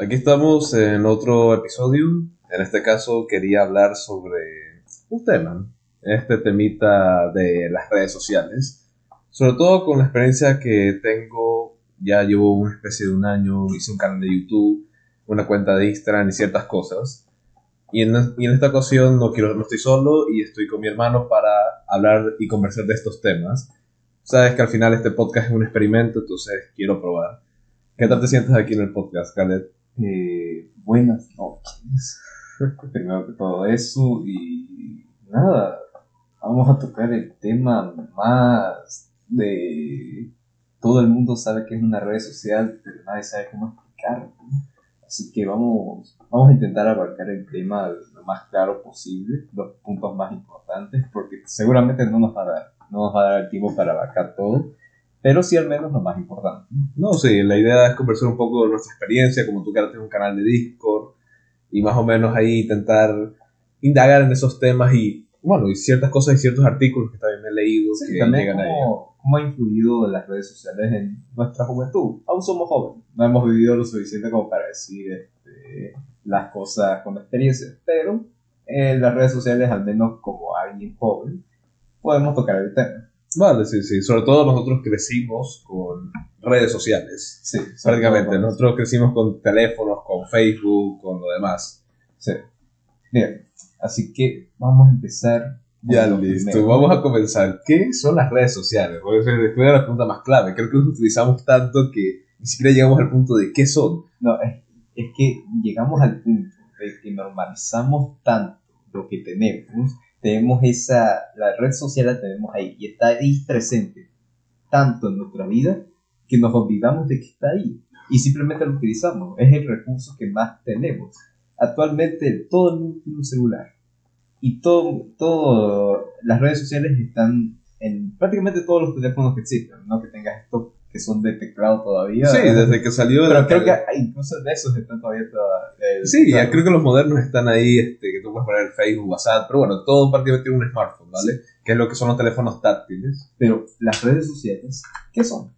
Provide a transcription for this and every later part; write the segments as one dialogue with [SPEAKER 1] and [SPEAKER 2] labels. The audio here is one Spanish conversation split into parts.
[SPEAKER 1] Aquí estamos en otro episodio. En este caso quería hablar sobre un tema, este temita de las redes sociales. Sobre todo con la experiencia que tengo, ya llevo una especie de un año, hice un canal de YouTube, una cuenta de Instagram y ciertas cosas. Y en, y en esta ocasión no, quiero, no estoy solo y estoy con mi hermano para hablar y conversar de estos temas. Sabes que al final este podcast es un experimento, entonces quiero probar. ¿Qué tal te sientes aquí en el podcast, Khaled?
[SPEAKER 2] Eh, buenas noches. Primero que todo eso y nada, vamos a tocar el tema más de todo el mundo sabe que es una red social, pero nadie sabe cómo explicarlo. Así que vamos, vamos a intentar abarcar el tema lo más claro posible, los puntos más importantes, porque seguramente no nos va a dar, no nos va a dar el tiempo para abarcar todo, pero sí al menos lo más importante.
[SPEAKER 1] No, sí, la idea es conversar un poco de nuestra experiencia, como tú que ahora tienes un canal de Discord, y más o menos ahí intentar indagar en esos temas y, bueno, y ciertas cosas y ciertos artículos que también me he leído
[SPEAKER 2] Sí,
[SPEAKER 1] que
[SPEAKER 2] también
[SPEAKER 1] llegan
[SPEAKER 2] cómo, cómo ha influido las redes sociales en nuestra juventud. Aún somos jóvenes, no hemos vivido lo suficiente como para decir este, las cosas con experiencia, pero en las redes sociales, al menos como alguien joven, podemos tocar el tema.
[SPEAKER 1] Vale, sí, sí. Sobre todo nosotros crecimos con redes sociales.
[SPEAKER 2] Sí,
[SPEAKER 1] Prácticamente. Nosotros crecimos con teléfonos, con Facebook, con lo demás.
[SPEAKER 2] Sí. Bien, así que vamos a empezar.
[SPEAKER 1] Ya listo.
[SPEAKER 2] primero.
[SPEAKER 1] Vamos a comenzar. ¿Qué son las redes sociales? Porque esa es la pregunta más clave. Creo que los utilizamos tanto que ni siquiera llegamos al punto de qué son.
[SPEAKER 2] No, es, es que llegamos al punto de que normalizamos tanto lo que tenemos, tenemos esa, la red social la tenemos ahí y está ahí presente tanto en nuestra vida que nos olvidamos de que está ahí y simplemente lo utilizamos. Es el recurso que más tenemos. Actualmente todo el mundo tiene un celular y todo, todo, las redes sociales están en prácticamente todos los teléfonos que existen, no que tengas estos que son de teclado todavía.
[SPEAKER 1] Sí, desde que salió
[SPEAKER 2] Pero
[SPEAKER 1] la
[SPEAKER 2] creo que
[SPEAKER 1] tele-
[SPEAKER 2] incluso de esos están todavía toda, el-
[SPEAKER 1] Sí, ya creo que los modernos están ahí, este, que tú puedes poner Facebook, WhatsApp, pero bueno, todo prácticamente tiene un smartphone, ¿vale? Que es lo que son los teléfonos táctiles.
[SPEAKER 2] Pero las redes sociales, ¿qué son?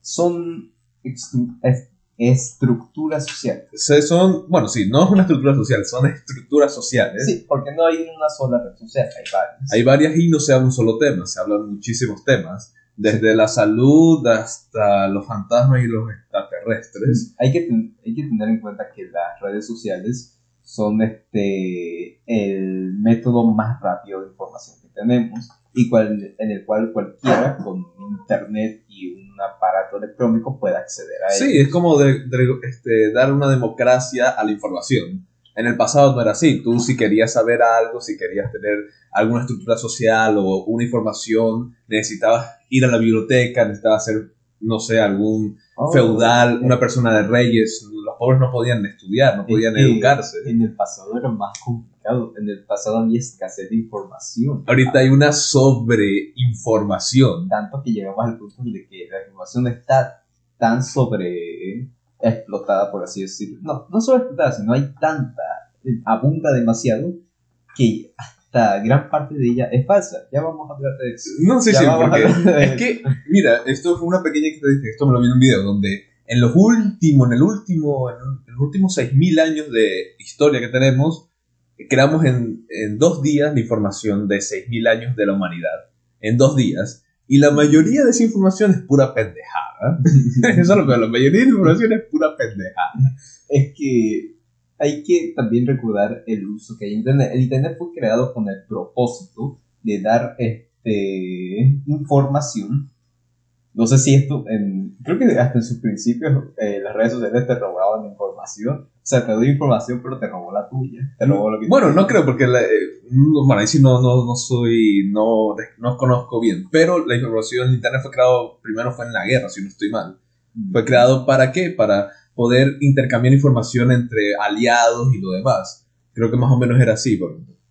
[SPEAKER 2] Son extru- es- estructuras sociales.
[SPEAKER 1] Se- Son, bueno, sí, no es una estructura social, son estructuras sociales.
[SPEAKER 2] Sí, porque no hay una sola red social, hay varias.
[SPEAKER 1] Hay varias y no se habla un solo tema, se hablan muchísimos temas, desde la salud hasta los fantasmas y los extraterrestres.
[SPEAKER 2] Hay que, ten- hay que tener en cuenta que las redes sociales son este el método más rápido de información que tenemos y cual, en el cual cualquiera con internet y un aparato electrónico puede acceder a él.
[SPEAKER 1] Sí, es como de- de- este, dar una democracia a la información. En el pasado no era así. Tú si querías saber algo, si querías tener alguna estructura social o una información, necesitabas ir a la biblioteca, necesitabas ser, no sé, algún
[SPEAKER 2] Oh,
[SPEAKER 1] feudal, una persona de reyes. Los pobres no podían estudiar, no podían educarse.
[SPEAKER 2] En el pasado era más complicado. En el pasado había escasez de información.
[SPEAKER 1] Ahorita hay una sobreinformación.
[SPEAKER 2] Tanto que llegamos al punto de que la información está tan sobre explotada, por así decirlo. No, no solo explotada, sino hay tanta, abunda demasiado que hasta gran parte de ella es falsa. Ya vamos a hablar de eso.
[SPEAKER 1] No sé
[SPEAKER 2] Ya a
[SPEAKER 1] porque es que, mira, esto fue una pequeña estadística, esto me lo vi en un video, donde en los últimos, en el último, en los últimos 6.000 años de historia que tenemos, creamos en, en dos días la información de 6.000 años de la humanidad. En dos días. Y la mayoría de esa información es pura pendejada. Eso es lo peor, la mayoría de información es pura pendejada.
[SPEAKER 2] es que hay que también recordar el uso que hay en Internet. El Internet fue creado con el propósito de dar este, información. No sé si esto, en, creo que hasta en sus principios eh, las redes sociales te robaban información. O sea, te doy información, pero te robó la tuya. Te robó lo que
[SPEAKER 1] Bueno, no creo, porque la- eh, no, bueno, ahí sí no, no, no soy, no, no conozco bien, pero la información en Internet fue creado, primero fue en la guerra, si no estoy mal. Fue creado para qué? Para poder intercambiar información entre aliados y lo demás. Creo que más o menos era así.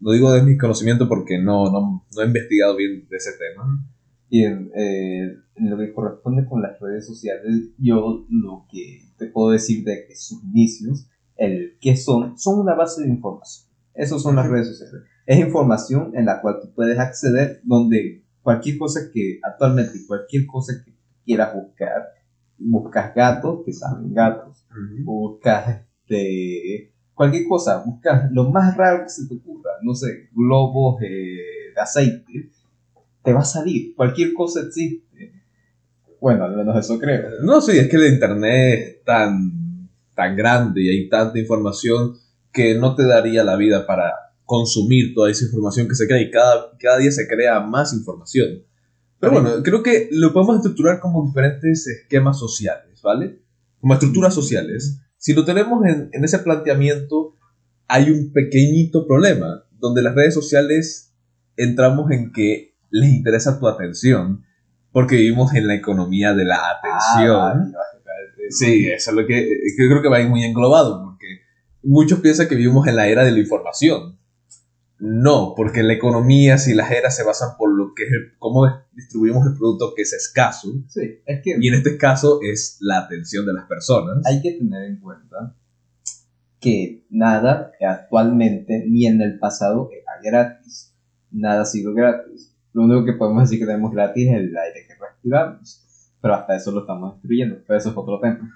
[SPEAKER 1] Lo digo de mis conocimientos porque no, no, no he investigado bien de ese tema.
[SPEAKER 2] Y en, eh, en lo que corresponde con las redes sociales, yo lo que te puedo decir de que sus inicios, el que son, son una base de información. Esas son las redes sociales. Es información en la cual tú puedes acceder donde cualquier cosa que actualmente, cualquier cosa que quieras buscar, buscas gatos, te salen gatos. Buscas este, cualquier cosa, buscas lo más raro que se te ocurra, no sé, globos eh, de aceite, te va a salir. Cualquier cosa existe. Bueno, al menos eso creo.
[SPEAKER 1] No, sí, es que el internet es tan, tan grande y hay tanta información que no te daría la vida para consumir toda esa información que se crea y cada, cada día se crea más información. Pero bueno, creo que lo podemos estructurar como diferentes esquemas sociales, ¿vale? Como estructuras sociales. Si lo tenemos en, en ese planteamiento, hay un pequeñito problema, donde las redes sociales entramos en que les interesa tu atención, porque vivimos en la economía de la atención.
[SPEAKER 2] Ah,
[SPEAKER 1] Sí, eso es lo que, que creo que va ahí muy englobado, porque muchos piensan que vivimos en la era de la información. No, porque la economía, si las eras se basan por lo que es el- cómo distribuimos el producto que es escaso,
[SPEAKER 2] Sí, es que
[SPEAKER 1] y en este caso es la atención de las personas.
[SPEAKER 2] hay que tener en cuenta que nada actualmente ni en el pasado era gratis. Nada ha sido gratis. Lo único que podemos decir que tenemos gratis es el aire que respiramos. Pero hasta eso lo estamos destruyendo. Pero eso es otro tema.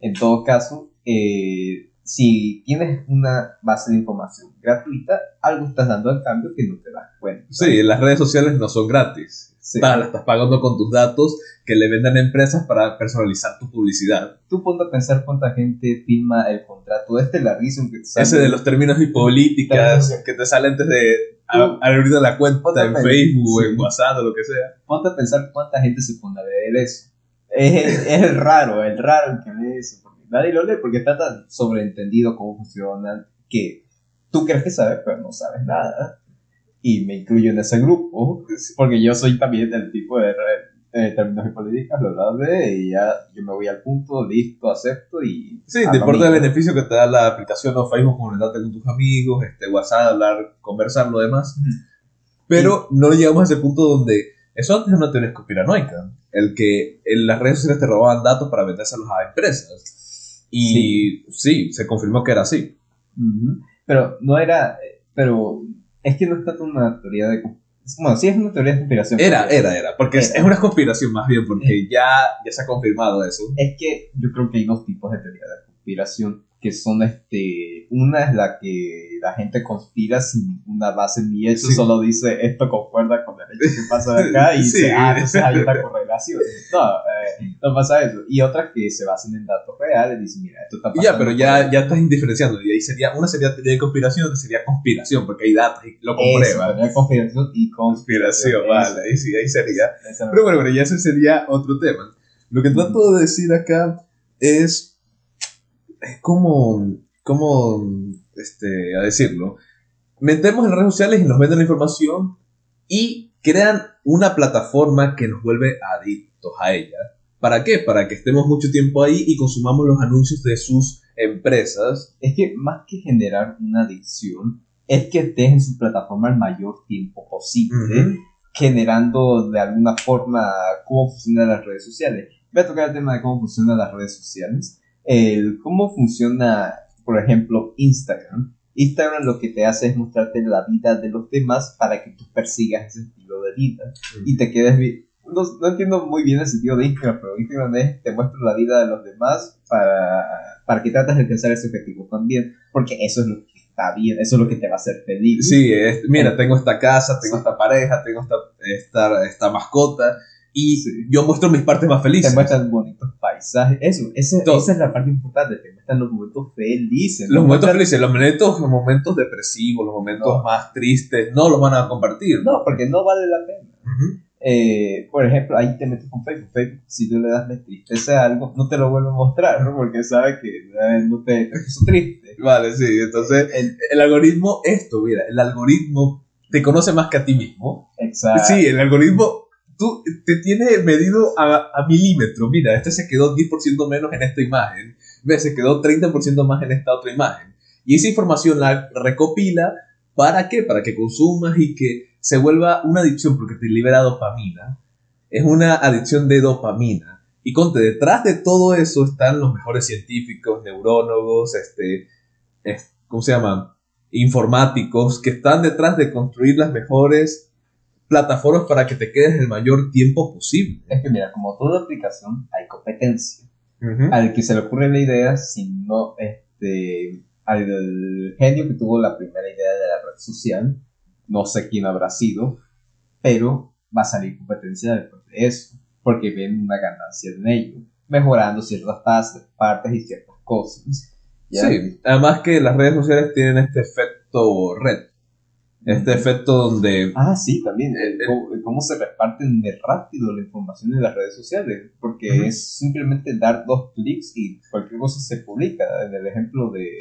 [SPEAKER 2] En todo caso, eh, si tienes una base de información gratuita, algo estás dando al cambio que no te das cuenta.
[SPEAKER 1] Sí, las redes sociales no son gratis.
[SPEAKER 2] Sí.
[SPEAKER 1] Está- las estás pagando con tus datos que le venden a empresas para personalizar tu publicidad.
[SPEAKER 2] Tú ponte a pensar cuánta gente firma el contrato este larguísimo que te sale.
[SPEAKER 1] Ese de los términos y políticas
[SPEAKER 2] Términos.
[SPEAKER 1] que te sale antes de a- abrir la cuenta en. Facebook,
[SPEAKER 2] Sí.
[SPEAKER 1] en WhatsApp o lo que sea.
[SPEAKER 2] Ponte a pensar cuánta gente se pone a leer eso. Es, es el raro, el raro que lee eso. Porque nadie lo lee porque está tan sobreentendido cómo funcionan que tú crees que sabes, pero no sabes nada. Y me incluyo en ese grupo porque yo soy también del tipo de eh, términos y políticas, lo hablé y ya yo me voy al punto, listo, acepto y...
[SPEAKER 1] Sí, te importa el beneficio que te da la aplicación o Facebook, comunicarte con tus amigos, este, WhatsApp, hablar, conversar, lo demás. Pero no llegamos a ese punto donde eso antes era una teoría conspiranoica, el que en las redes sociales te robaban datos para vendérselos a empresas. Y sí, se confirmó que era así.
[SPEAKER 2] Pero no era. eh, Pero es que no es tanto una teoría de. Bueno, sí es una teoría de conspiración.
[SPEAKER 1] Era,
[SPEAKER 2] porque
[SPEAKER 1] era, era, porque es,
[SPEAKER 2] Era.
[SPEAKER 1] es una conspiración más bien, porque ya, ya se ha confirmado eso.
[SPEAKER 2] Es que yo creo que hay dos tipos de teoría de conspiración. Que son este. Una es la que la gente conspira sin ninguna base ni hecho,
[SPEAKER 1] Sí.
[SPEAKER 2] solo dice esto concuerda con el hecho que pasa de acá y
[SPEAKER 1] Sí.
[SPEAKER 2] dice, ah, entonces hay una correlación. No, eh, no pasa eso. Y otras que se basan en datos reales, dicen, mira, esto está
[SPEAKER 1] Y
[SPEAKER 2] pasando.
[SPEAKER 1] ya, pero ya, ya estás indiferenciando. Y ahí sería, una sería teoría de conspiración, otra sería conspiración, porque hay datos y lo
[SPEAKER 2] Eso,
[SPEAKER 1] comprueba.
[SPEAKER 2] teoría de conspiración y conspiración.
[SPEAKER 1] Conspiración, vale, ahí sí, ahí sería. Pero bueno, bueno, ya ese sería otro tema. Lo que trato de decir acá es, es como, como, este, a decirlo, metemos en redes sociales y nos venden la información y crean una plataforma que nos vuelve adictos a ella. ¿Para qué? Para que estemos mucho tiempo ahí y consumamos los anuncios de sus empresas.
[SPEAKER 2] Es que más que generar una adicción, es que estés en su plataforma el mayor tiempo posible,
[SPEAKER 1] Ujú.
[SPEAKER 2] generando de alguna forma cómo funcionan las redes sociales. Voy a tocar el tema de cómo funcionan las redes sociales. El cómo funciona, por ejemplo, Instagram. Instagram lo que te hace es mostrarte la vida de los demás para que tú persigas ese estilo de vida y te quedes bien. No, no entiendo muy bien el sentido de Instagram, pero Instagram es te muestro la vida de los demás para, para que trates de alcanzar ese objetivo también, porque eso es lo que está bien, eso es lo que te va a hacer feliz.
[SPEAKER 1] Sí, es- mira, tengo esta casa, tengo esta pareja, tengo esta, esta, esta mascota y
[SPEAKER 2] Sí.
[SPEAKER 1] yo muestro mis partes más felices.
[SPEAKER 2] Te muestran bonitos paisajes, eso, ese- esa es la parte importante, te muestran los momentos felices.
[SPEAKER 1] Los momentos
[SPEAKER 2] muestran-
[SPEAKER 1] felices, los momentos, los momentos depresivos, los momentos
[SPEAKER 2] No.
[SPEAKER 1] más tristes, no los van a compartir.
[SPEAKER 2] No, porque no vale la pena.
[SPEAKER 1] Ujú.
[SPEAKER 2] Eh, por ejemplo, ahí te metes con Facebook. Facebook, si tú le das tristeza a algo, no te lo vuelve a mostrar, ¿no? porque sabe que eh, no te te puso triste.
[SPEAKER 1] Vale, sí, entonces
[SPEAKER 2] El-
[SPEAKER 1] el algoritmo, esto, mira, el algoritmo te conoce más que a ti mismo.
[SPEAKER 2] exacto.
[SPEAKER 1] Sí, el algoritmo tú, te tiene medido a, a milímetro. Mira, este se quedó 10% menos en esta imagen. Ve, se quedó 30% más en esta otra imagen. Y esa información la recopila ¿para qué? Para que consumas y que se vuelva una adicción porque te libera dopamina. Es una adicción de dopamina. Y conte, detrás de todo eso están los mejores científicos, neurólogos, este, es- ¿cómo se llama? Informáticos, que están detrás de construir las mejores plataformas para que te quedes el mayor tiempo posible.
[SPEAKER 2] Es que mira, como toda aplicación hay competencia.
[SPEAKER 1] Ujú.
[SPEAKER 2] al que se le ocurre la idea, sino este, al genio que tuvo la primera idea de la red social. No sé quién habrá sido, pero va a salir competencia después de eso, porque ven una ganancia en ello, mejorando ciertas partes y ciertas cosas. ¿ya?
[SPEAKER 1] Sí, además que las redes sociales tienen este efecto red. Este efecto donde...
[SPEAKER 2] Ah, sí, también.
[SPEAKER 1] Eh,
[SPEAKER 2] eh,
[SPEAKER 1] eh.
[SPEAKER 2] cómo, cómo se reparten de rápido la información en las redes sociales. Porque es simplemente dar dos clics y cualquier cosa se publica. En el ejemplo de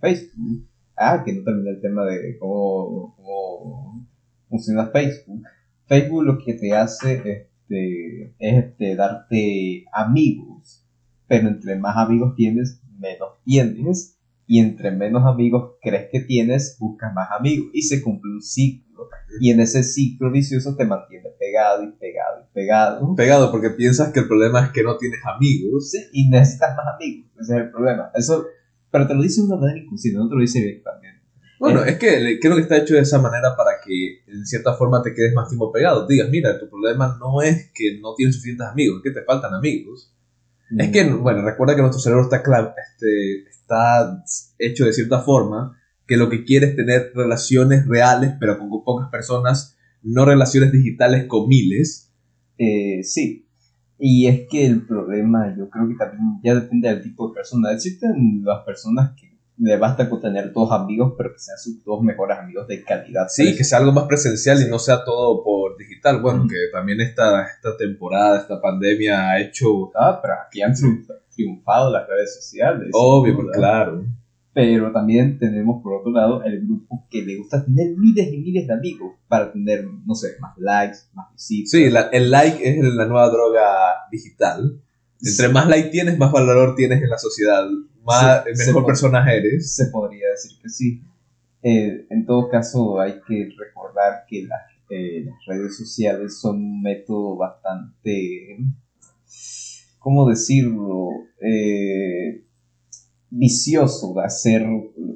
[SPEAKER 2] Facebook. Ah, que no terminé el tema de cómo, cómo funciona Facebook. Facebook lo que te hace este, es este, darte amigos. Pero entre más amigos tienes, menos tienes. Y entre menos amigos crees que tienes, buscas más amigos. Y se cumple un ciclo. Y en ese ciclo vicioso te mantiene pegado y pegado y pegado.
[SPEAKER 1] Pegado porque piensas que el problema es que no tienes amigos.
[SPEAKER 2] Sí, y necesitas más amigos. Ese es el problema. Eso, pero te lo dice de una manera inconsciente, no te lo dice directamente.
[SPEAKER 1] Bueno,
[SPEAKER 2] Eh.
[SPEAKER 1] es que creo que está hecho de esa manera para que en cierta forma te quedes más tiempo pegado. Digas, mira, tu problema no es que no tienes suficientes amigos, es que te faltan amigos. Es que,
[SPEAKER 2] Mm.
[SPEAKER 1] bueno, recuerda que nuestro cerebro está, este, está hecho de cierta forma que lo que quiere es tener relaciones reales, pero con pocas personas, no relaciones digitales con miles.
[SPEAKER 2] Eh, sí. Y es que el problema, yo creo que también ya depende del tipo de persona. Existen las personas que le basta con tener dos amigos, pero que sean sus dos mejores amigos de calidad.
[SPEAKER 1] Sí, que sea algo más presencial y no sea todo por digital. Bueno, que también esta, esta temporada, esta pandemia ha hecho...
[SPEAKER 2] Ah, pero aquí han triunfa- triunfado las redes sociales.
[SPEAKER 1] Obvio, pues, claro.
[SPEAKER 2] Pero también tenemos por otro lado el grupo que le gusta tener miles y miles de amigos para tener, no sé, más likes, más visitas.
[SPEAKER 1] Sí, la- el like es la nueva droga digital. Entre
[SPEAKER 2] Sí.
[SPEAKER 1] más like tienes, más valor tienes en la sociedad. Más,
[SPEAKER 2] se
[SPEAKER 1] mejor
[SPEAKER 2] puede.
[SPEAKER 1] personaje eres.
[SPEAKER 2] se podría decir que sí. Eh, en todo caso, hay que recordar que las, eh, las redes sociales son un método bastante, ¿cómo decirlo? Eh, vicioso de hacer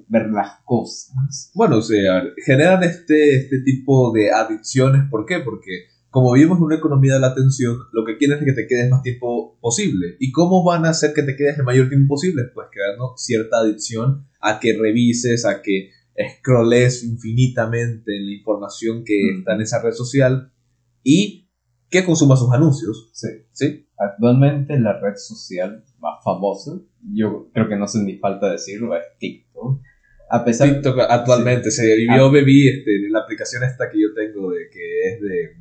[SPEAKER 2] ver las cosas.
[SPEAKER 1] Bueno, o sea, generan este, este tipo de adicciones. ¿Por qué? Porque como vivimos en una economía de la atención, lo que quieren es que te quedes más tiempo posible. ¿Y cómo van a hacer que te quedes el mayor tiempo posible? Pues creando cierta adicción a que revises, a que scrolles infinitamente en la información que
[SPEAKER 2] Mm.
[SPEAKER 1] está en esa red social y que consuma sus anuncios.
[SPEAKER 2] Sí.
[SPEAKER 1] ¿Sí?
[SPEAKER 2] Actualmente la red social más famosa, yo creo que no hace ni falta decirlo, es TikTok. A pesar
[SPEAKER 1] TikTok actualmente se yo bebí este, en la aplicación esta que yo tengo de que es de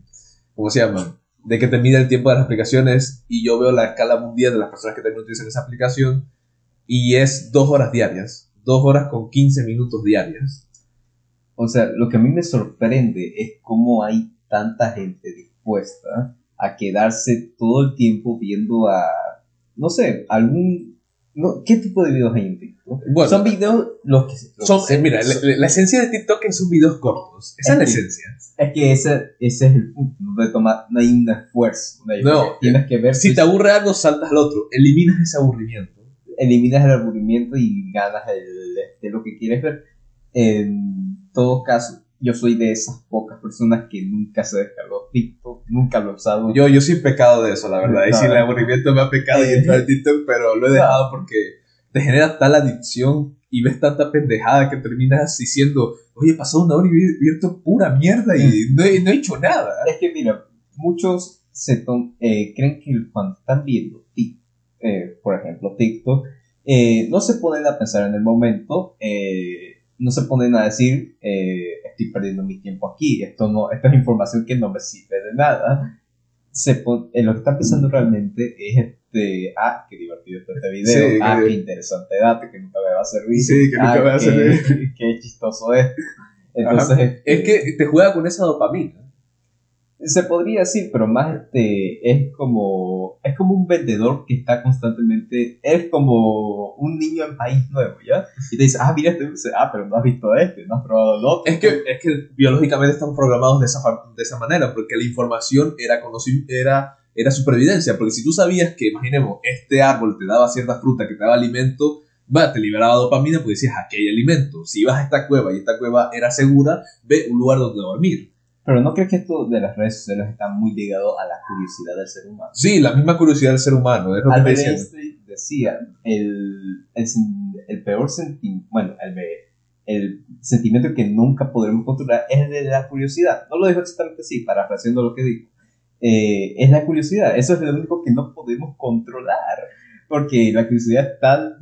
[SPEAKER 1] ¿cómo se llama? de que te mide el tiempo de las aplicaciones y yo veo la escala mundial de las personas que también utilizan esa aplicación y es dos horas diarias dos horas con 15 minutos diarias
[SPEAKER 2] O sea, lo que a mí me sorprende es cómo hay tanta gente dispuesta a quedarse todo el tiempo viendo a, no sé, algún... No, ¿Qué tipo de videos hay en TikTok?
[SPEAKER 1] Bueno,
[SPEAKER 2] Son videos los que... los
[SPEAKER 1] son,
[SPEAKER 2] que-
[SPEAKER 1] eh, mira la, la- la esencia de TikTok es son videos cortos esa es la
[SPEAKER 2] Es
[SPEAKER 1] esencia
[SPEAKER 2] Es que ese, ese es el punto, no, te toma, no hay un esfuerzo. No, hay-
[SPEAKER 1] No.
[SPEAKER 2] tienes que ver
[SPEAKER 1] si te aburre algo saltas al otro eliminas ese aburrimiento
[SPEAKER 2] eliminas el aburrimiento y ganas el, de lo que quieres ver. En todo caso, yo soy de esas pocas personas que nunca se descargó TikTok, nunca lo he usado.
[SPEAKER 1] Yo, yo soy pecado de eso, la verdad. Y si el aburrimiento me ha pecado y entrar en TikTok, pero lo he dejado porque te genera tal adicción y ves tanta pendejada que terminas diciendo, oye, he pasado una hora y he abierto pura mierda y no he, no he hecho nada.
[SPEAKER 2] Es que mira, muchos se eh, creen que cuando están viendo eh, por ejemplo, TikTok, eh, no se ponen a pensar en el momento, eh, no se ponen a decir, eh, estoy perdiendo mi tiempo aquí, esto no, esta es información que no me sirve de nada. Se pon- eh, lo que están pensando realmente es este, ah, qué divertido está este video,
[SPEAKER 1] Sí,
[SPEAKER 2] ah, qué interesante dato que nunca me va a servir,
[SPEAKER 1] Sí, que nunca
[SPEAKER 2] ah,
[SPEAKER 1] me va a
[SPEAKER 2] qué-
[SPEAKER 1] servir.
[SPEAKER 2] qué chistoso es. Entonces, este,
[SPEAKER 1] Es que te juega con esa dopamina.
[SPEAKER 2] Se podría decir, pero más este es como es como un vendedor que está constantemente es como un niño en país nuevo, ¿ya? Y te dice, "Ah, mira este dulce, ah, pero no has visto este, no has probado el otro."
[SPEAKER 1] Es que, es que biológicamente estamos programados de esa, de esa manera, porque la información era, era, era supervivencia. Porque si tú sabías que, imaginemos, este árbol te daba cierta fruta que te daba alimento, va, te liberaba dopamina, pues decías, aquí hay alimento. Si ibas a esta cueva y esta cueva era segura, ve un lugar donde dormir.
[SPEAKER 2] Pero no crees que esto de las redes sociales está muy ligado a la curiosidad del ser humano.
[SPEAKER 1] Sí, la misma curiosidad del ser humano, es lo que
[SPEAKER 2] Albert. Einstein decía, el, el, el peor sentimiento, bueno, el, el sentimiento que nunca podremos controlar es el de la curiosidad. No lo dijo exactamente así, parafraseando lo que dijo. Eh, es la curiosidad, eso es lo único que no podemos controlar, porque la curiosidad está...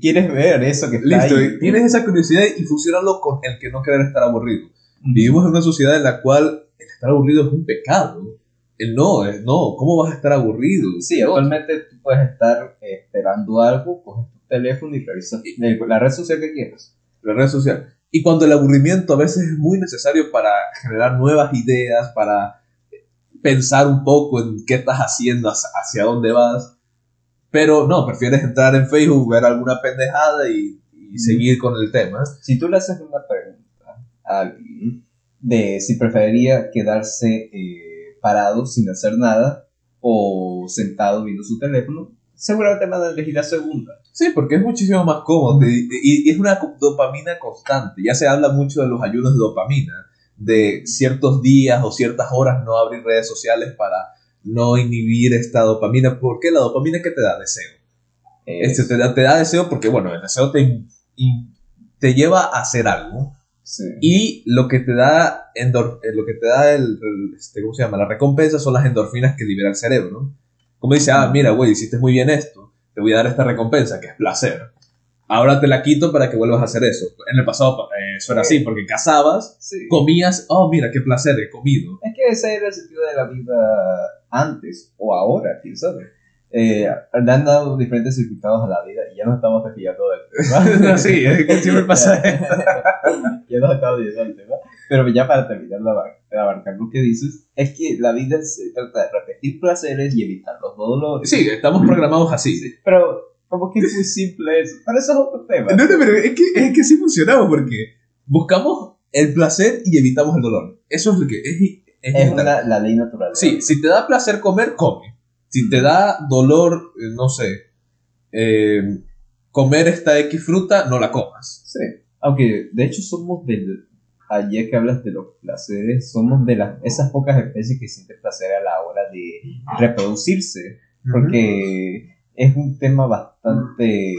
[SPEAKER 2] Quieres ver eso que está
[SPEAKER 1] Listo,
[SPEAKER 2] ahí.
[SPEAKER 1] tienes esa curiosidad y fusionarlo con el que no querer estar aburrido. Vivimos en una sociedad en la cual el estar aburrido es un pecado. El no, es no, ¿cómo vas a estar aburrido?
[SPEAKER 2] Sí, actualmente tú puedes estar eh, esperando algo, coges tu teléfono y revisas la red social que quieras.
[SPEAKER 1] la red social. Y cuando el aburrimiento a veces es muy necesario para generar nuevas ideas, para pensar un poco en qué estás haciendo, hacia, dónde vas. Pero no, prefieres entrar en Facebook, ver alguna pendejada y, y seguir con el tema.
[SPEAKER 2] Si tú le haces una pregunta de si preferiría quedarse eh, parado sin hacer nada o sentado viendo su teléfono, seguramente van a elegir la segunda.
[SPEAKER 1] Sí, porque es muchísimo más cómodo y, es una dopamina constante. Ya se habla mucho de los ayunos de dopamina, de ciertos días o ciertas horas no abrir redes sociales para no inhibir esta dopamina. ¿Por qué? La dopamina que te da deseo.
[SPEAKER 2] Es-
[SPEAKER 1] Este, te, da, te da deseo porque, bueno, el deseo te, te lleva a hacer algo.
[SPEAKER 2] Sí.
[SPEAKER 1] Y lo que te da, endor- eh, lo que te da el, el- este, ¿cómo se llama? La recompensa son las endorfinas que libera el cerebro, ¿no? Como dice, ah, mira, güey, hiciste muy bien esto, te voy a dar esta recompensa, que es placer. Ahora te la quito para que vuelvas a hacer eso. En el pasado eh, eso era así, porque cazabas,
[SPEAKER 2] Sí.
[SPEAKER 1] comías, oh, mira, qué placer, he comido.
[SPEAKER 2] Es que ese era el sentido de la vida antes o ahora, quién sabe. Eh, le han dado diferentes significados a la vida y ya nos estamos desviando del tema.
[SPEAKER 1] sí, es que siempre pasa esto.
[SPEAKER 2] ya nos estamos desviando del tema. Pero ya para terminar de, abar- de abarcar lo que dices, es que la vida se trata de repetir placeres y evitar los dolores.
[SPEAKER 1] Sí, estamos programados así.
[SPEAKER 2] Pero como que es muy simple eso. Pero eso es otro tema.
[SPEAKER 1] No, no, pero es que, es que sí funcionamos, porque buscamos el placer y evitamos el dolor. Eso es lo que es. es
[SPEAKER 2] Es una, la ley natural.
[SPEAKER 1] Sí, si te da placer comer, come. Si te da dolor, eh, no sé, eh, comer esta X fruta, no la comas.
[SPEAKER 2] Sí. Aunque de hecho somos del. Ayer que hablas de los placeres, somos de las, esas pocas especies que sienten placer a la hora de reproducirse. Porque es un tema bastante.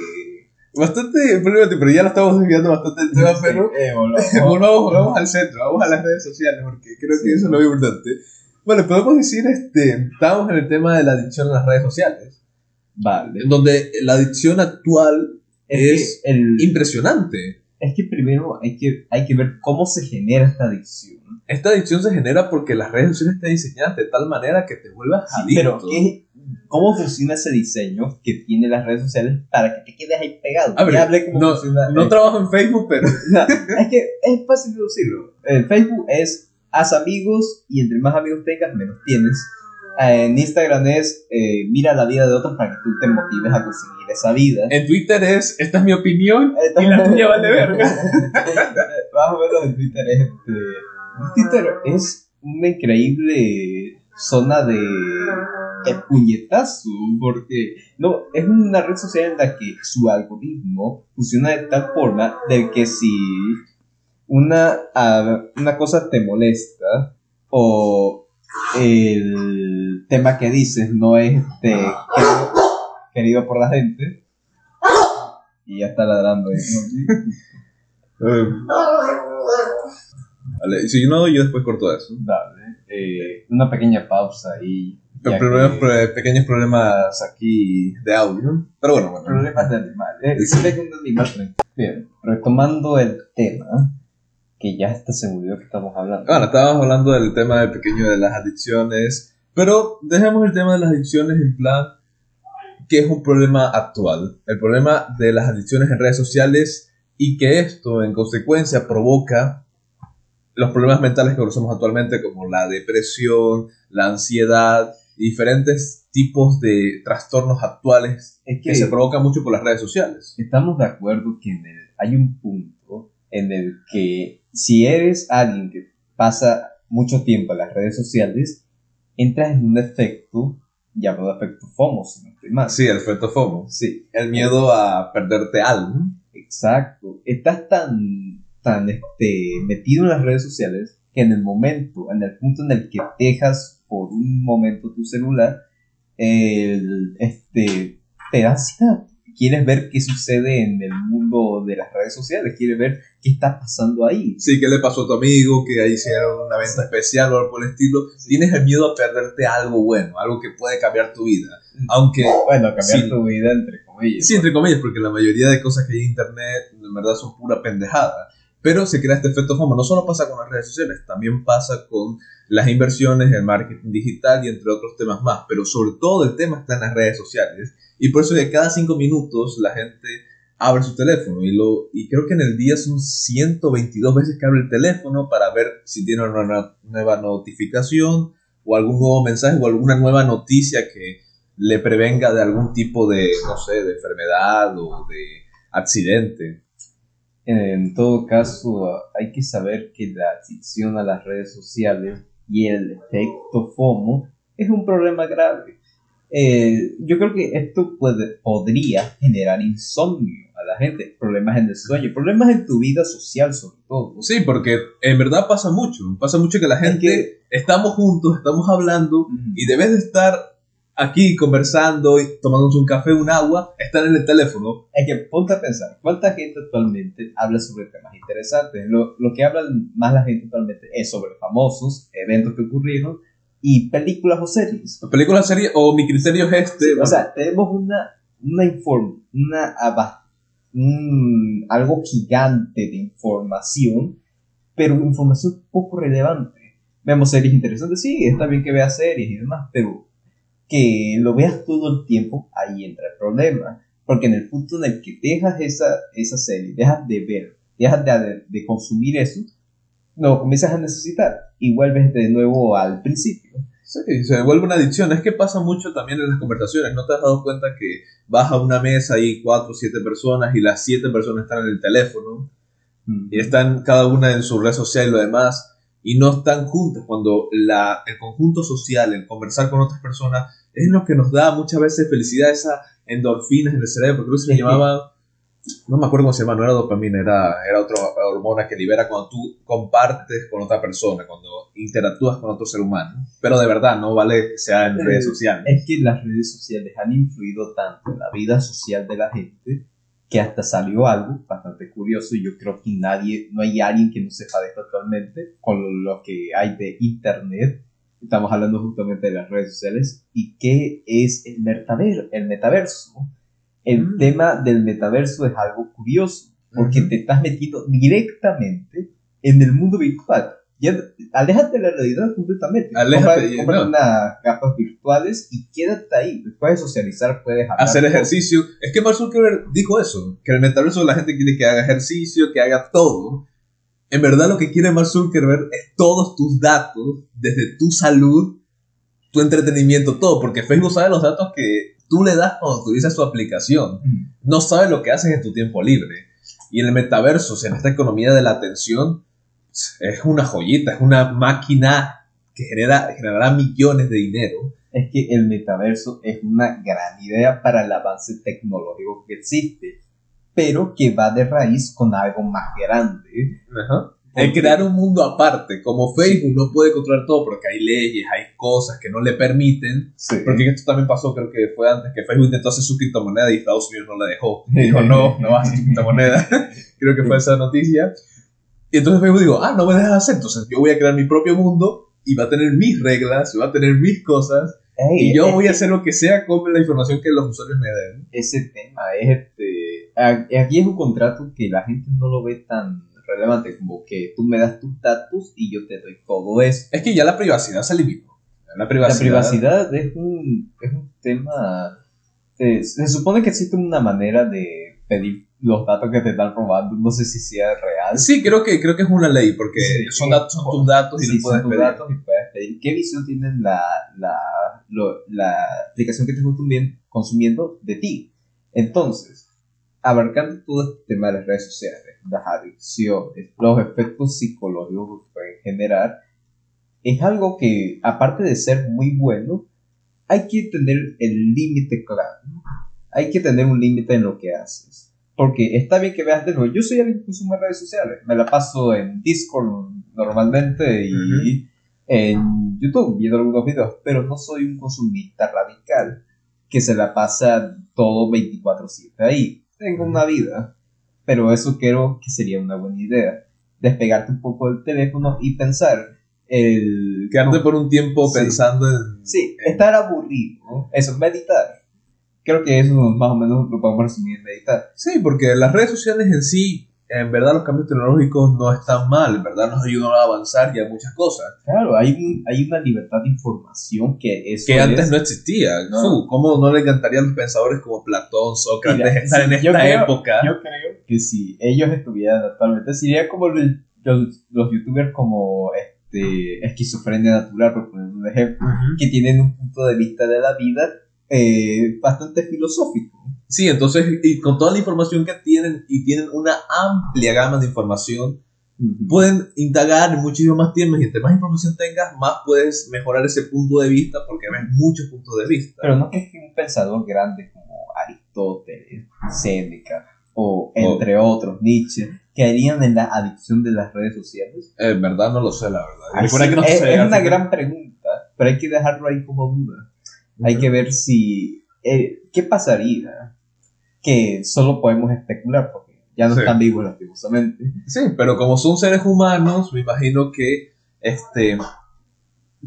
[SPEAKER 1] Bastante problemático, pero ya lo estamos desviando bastante del tema, pero
[SPEAKER 2] Eh, volvamos.
[SPEAKER 1] volvamos, volvamos al centro, vamos a las redes sociales, porque creo que eso es lo importante. Bueno, podemos decir, este, estamos en el tema de la adicción a las redes sociales,
[SPEAKER 2] Vale.
[SPEAKER 1] en donde la adicción actual
[SPEAKER 2] Es,
[SPEAKER 1] Es
[SPEAKER 2] que el,
[SPEAKER 1] impresionante.
[SPEAKER 2] es que primero hay que, hay que ver cómo se genera esta adicción.
[SPEAKER 1] Esta adicción se genera porque las redes sociales están diseñadas de tal manera que te vuelvas
[SPEAKER 2] Sí,
[SPEAKER 1] adicto.
[SPEAKER 2] pero ¿qué- ¿cómo funciona ese diseño que tiene las redes sociales para que te quedes ahí pegado?
[SPEAKER 1] A ver, no, no trabajo en Facebook, pero
[SPEAKER 2] No, es que es fácil deducirlo. El Facebook es haz amigos y entre más amigos tengas, menos tienes. Eh, En Instagram es eh, mira la vida de otros para que tú te motives a conseguir esa vida.
[SPEAKER 1] en Twitter es, esta es mi opinión,
[SPEAKER 2] Eh,
[SPEAKER 1] y la tuya vale verga.
[SPEAKER 2] Más o menos en Twitter es este. Twitter es una increíble zona de, de puñetazo, porque no, es una red social en la que su algoritmo funciona de tal forma de que si una, ah, una cosa te molesta o el tema que dices no es este, querido, querido por la gente, y ya está ladrando ahí, ¿no?
[SPEAKER 1] Vale, si no, yo después corto eso.
[SPEAKER 2] Dale. Eh, una pequeña pausa y.
[SPEAKER 1] Problemas,
[SPEAKER 2] que-
[SPEAKER 1] pequeños problemas aquí de audio. Pero bueno, bueno.
[SPEAKER 2] problemas de animales. Eh, sí tengo un animal. Bien, retomando el tema, que ya está se olvidó que estamos hablando.
[SPEAKER 1] Bueno, estábamos hablando del tema del pequeño de las adicciones. Pero dejemos el tema de las adicciones en plan que es un problema actual. El problema de las adicciones en redes sociales y que esto en consecuencia provoca los problemas mentales que conocemos actualmente como la depresión, la ansiedad y diferentes tipos de trastornos actuales
[SPEAKER 2] es
[SPEAKER 1] que se provocan mucho por las redes sociales.
[SPEAKER 2] estamos de acuerdo que en el- hay un punto en el que si eres alguien que pasa mucho tiempo en las redes sociales, entras en un efecto llamado efecto FOMO, si no estoy mal.
[SPEAKER 1] Sí, el efecto FOMO.
[SPEAKER 2] Sí,
[SPEAKER 1] El miedo a perderte algo.
[SPEAKER 2] Exacto. Estás tan, tan este, metido en las redes sociales que en el momento, en el punto en el que dejas por un momento tu celular, el, este, te da ansiedad. Quieres ver qué sucede en el mundo de las redes sociales, quieres ver qué está pasando ahí.
[SPEAKER 1] Sí, ¿qué le pasó a tu amigo? Que ahí hicieron una venta especial o algo por el estilo. Tienes el miedo a perderte algo bueno, algo que puede cambiar tu vida. Aunque.
[SPEAKER 2] Bueno, cambiar
[SPEAKER 1] Sí.
[SPEAKER 2] tu vida entre comillas.
[SPEAKER 1] Sí, entre comillas, porque la mayoría de cosas que hay en internet en verdad son pura pendejada. Pero se crea este efecto FOMO. No solo pasa con las redes sociales, también pasa con las inversiones, el marketing digital y entre otros temas más. Pero sobre todo el tema está en las redes sociales. Y por eso que cada cinco minutos la gente abre su teléfono. Y, lo, y creo que en el día son 122 veces que abre el teléfono para ver si tiene una nueva notificación o algún nuevo mensaje o alguna nueva noticia que le prevenga de algún tipo de, no sé, de enfermedad o de accidente.
[SPEAKER 2] En todo caso, hay que saber que la adicción a las redes sociales y el efecto FOMO es un problema grave. Eh, yo creo que esto puede, podría generar insomnio a la gente, problemas en el sueño, problemas en tu vida social sobre todo.
[SPEAKER 1] Sí, porque en verdad pasa mucho. Pasa mucho que la
[SPEAKER 2] Es
[SPEAKER 1] gente,
[SPEAKER 2] que-
[SPEAKER 1] estamos juntos, estamos hablando
[SPEAKER 2] Ujú.
[SPEAKER 1] y debes de estar aquí conversando y tomándonos un café, un agua, estar en el teléfono.
[SPEAKER 2] Es que ponte a pensar, ¿cuánta gente actualmente habla sobre temas interesantes? Lo, lo que habla más la gente actualmente es sobre famosos, eventos que ocurrieron y películas o series.
[SPEAKER 1] Película, serie o mi criterio es este.
[SPEAKER 2] o sea, tenemos una, una inform, una algo gigante de información, pero información poco relevante. Vemos series interesantes, sí, está bien que veas series y demás, pero que lo veas todo el tiempo, ahí entra el problema. Porque en el punto en el que dejas esa, esa serie, dejas de ver, dejas de, de consumir eso, lo comienzas a necesitar y vuelves de nuevo al principio.
[SPEAKER 1] Sí, se vuelve una adicción. Es que pasa mucho también en las conversaciones. ¿No te has dado cuenta que vas a una mesa y cuatro o siete personas y las siete personas están en el teléfono y están cada una en su red social y lo demás y no están juntas cuando la, el conjunto social, el conversar con otras personas es lo que nos da muchas veces felicidad, esas endorfinas en el cerebro, creo que se le llamaba, no me acuerdo cómo se llama, no era dopamina, era, era otra hormona que libera cuando tú compartes con otra persona, cuando interactúas con otro ser humano, pero de verdad no vale que sea en redes sociales.
[SPEAKER 2] Es que las redes sociales han influido tanto en la vida social de la gente que hasta salió algo bastante curioso y yo creo que nadie, no hay alguien que no sepa de esto actualmente con lo que hay de internet. Estamos hablando justamente de las redes sociales y qué es el metaver- el metaverso. El
[SPEAKER 1] Mm.
[SPEAKER 2] tema del metaverso es algo curioso porque
[SPEAKER 1] Ujú.
[SPEAKER 2] te estás metiendo directamente en el mundo virtual. Ya, aléjate de la realidad completamente.
[SPEAKER 1] Aléjate,
[SPEAKER 2] Compra,
[SPEAKER 1] no.
[SPEAKER 2] unas gafas virtuales y quédate ahí. Puedes socializar, puedes hablar.
[SPEAKER 1] hacer ejercicio. Es que Mark Zuckerberg dijo eso, que el metaverso la gente quiere que haga ejercicio, que haga todo. En verdad lo que quiere Mark Zuckerberg es todos tus datos, desde tu salud, tu entretenimiento, todo, porque Facebook sabe los datos que tú le das cuando utilizas su aplicación. No sabe lo que haces en tu tiempo libre. Y en el metaverso, o sea, en esta economía de la atención, es una joyita, es una máquina que genera, generará millones de dinero.
[SPEAKER 2] Es que el metaverso es una gran idea para el avance tecnológico que existe, pero que va de raíz con algo más grande.
[SPEAKER 1] Ajá. El crear un mundo aparte, como Facebook no puede controlar todo porque hay leyes, hay cosas que no le permiten.
[SPEAKER 2] Sí.
[SPEAKER 1] Porque esto también pasó, creo que fue antes que Facebook intentó hacer su criptomoneda y Estados Unidos no la dejó. Dijo, no, no vas a hacer tu criptomoneda. creo que fue esa noticia. Y entonces Facebook dijo, ah, no me dejas hacer, entonces yo voy a crear mi propio mundo y va a tener mis reglas, y va a tener mis cosas
[SPEAKER 2] Ey,
[SPEAKER 1] y yo voy a hacer lo que sea con la información que los usuarios me den.
[SPEAKER 2] Ese tema es este. Aquí es un contrato que la gente no lo ve tan relevante como que tú me das tus datos y yo te doy todo eso.
[SPEAKER 1] Es que ya la privacidad se eliminó. La
[SPEAKER 2] La
[SPEAKER 1] privacidad.
[SPEAKER 2] es un, es un tema. Se, se supone que existe una manera de pedir los datos que te están robando. No sé si sea real.
[SPEAKER 1] Sí, creo que, creo que es una ley, porque
[SPEAKER 2] Sí,
[SPEAKER 1] son, datos, son tus datos y
[SPEAKER 2] Sí,
[SPEAKER 1] los puedes
[SPEAKER 2] son tus
[SPEAKER 1] pedir.
[SPEAKER 2] datos y puedes pedir. ¿Qué visión tiene la, la, lo- la aplicación que te está consumiendo, consumiendo de ti? Entonces, abarcando todo este tema de las redes sociales, las adicciones, los efectos psicológicos que pueden generar, es algo que, aparte de ser muy bueno, hay que tener el límite claro. Hay que tener un límite en lo que haces. Porque está bien que veas de nuevo. Yo soy alguien que consume redes sociales. Me la paso en Discord normalmente y
[SPEAKER 1] Ujú.
[SPEAKER 2] en YouTube viendo algunos videos. Pero no soy un consumista radical que se la pasa todo 24/7 ahí. Tengo una vida. Pero eso creo que sería una buena idea. Despegarte un poco del teléfono y pensar. El,
[SPEAKER 1] Quedarte por un tiempo
[SPEAKER 2] Sí.
[SPEAKER 1] pensando en...
[SPEAKER 2] Sí, estar aburrido. ¿no? Eso, meditar. Creo que eso más o menos lo podemos resumir en meditar.
[SPEAKER 1] Sí, porque las redes sociales en sí, en verdad los cambios tecnológicos no están mal, en verdad nos ayudan a avanzar y a muchas cosas.
[SPEAKER 2] Claro, hay, un- hay una libertad de información que eso
[SPEAKER 1] Que antes
[SPEAKER 2] es-
[SPEAKER 1] no existía.
[SPEAKER 2] No.
[SPEAKER 1] Fu, ¿Cómo no le encantarían los pensadores como Platón, Sócrates
[SPEAKER 2] Mira,
[SPEAKER 1] estar en
[SPEAKER 2] yo
[SPEAKER 1] esta
[SPEAKER 2] creo-
[SPEAKER 1] época?
[SPEAKER 2] Yo creo que si ellos estuvieran actualmente, sería como los, los, los youtubers como este, esquizofrenia natural, por poner un ejemplo, que tienen un punto de vista de la vida eh, bastante filosófico.
[SPEAKER 1] Sí, entonces, y con toda la información que tienen, y tienen una amplia gama de información, pueden indagar en muchísimos más temas y entre más información tengas, más puedes mejorar ese punto de vista porque ves muchos puntos de vista.
[SPEAKER 2] Pero no que un pensador grande como Aristóteles, Séneca o entre otros Nietzsche caerían en la adicción de las redes sociales?
[SPEAKER 1] En verdad no lo sé, la verdad.
[SPEAKER 2] Sí,
[SPEAKER 1] que no
[SPEAKER 2] es, es una gran pregunta, pero hay que dejarlo ahí como duda. Hay que ver si... eh, ¿Qué pasaría? Que solo podemos especular porque ya no
[SPEAKER 1] Sí.
[SPEAKER 2] están vivos lastimosamente.
[SPEAKER 1] Sí, pero como son seres humanos, me imagino que este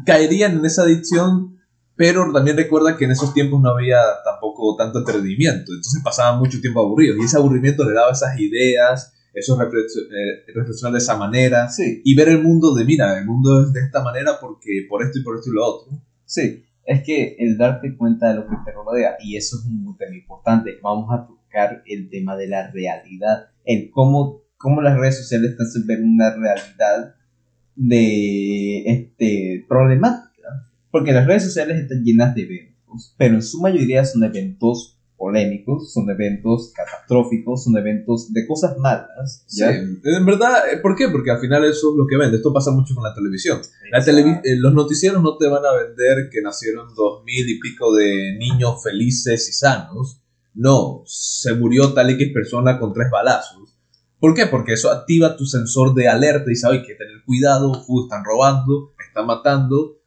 [SPEAKER 1] caerían en esa adicción, pero también recuerda que en esos tiempos no había tampoco tanto entretenimiento, entonces pasaban mucho tiempo aburridos y ese aburrimiento le daba esas ideas, esos reflexio- eh, reflexionar de esa manera
[SPEAKER 2] Sí,
[SPEAKER 1] y ver el mundo de, mira, el mundo es de esta manera porque por esto y por esto y lo otro.
[SPEAKER 2] sí. Es que el darte cuenta de lo que te rodea, y eso es un tema importante, vamos a tocar el tema de la realidad, el cómo, cómo las redes sociales hacen ver una realidad de este, problemática. Porque las redes sociales están llenas de eventos, pero en su mayoría son eventos polémicos, son eventos catastróficos, son eventos de cosas malas.
[SPEAKER 1] Sí,
[SPEAKER 2] ¿ya?
[SPEAKER 1] en verdad, eh, ¿por qué? Porque al final eso es lo que vende. Esto pasa mucho con la televisión. La televi- eh, los noticieros no te van a vender que nacieron dos mil y pico de niños felices y sanos. No, se murió tal X persona con tres balazos. ¿Por qué? Porque eso activa tu sensor de alerta y dice, hay que tener cuidado, uh, están robando, están matando.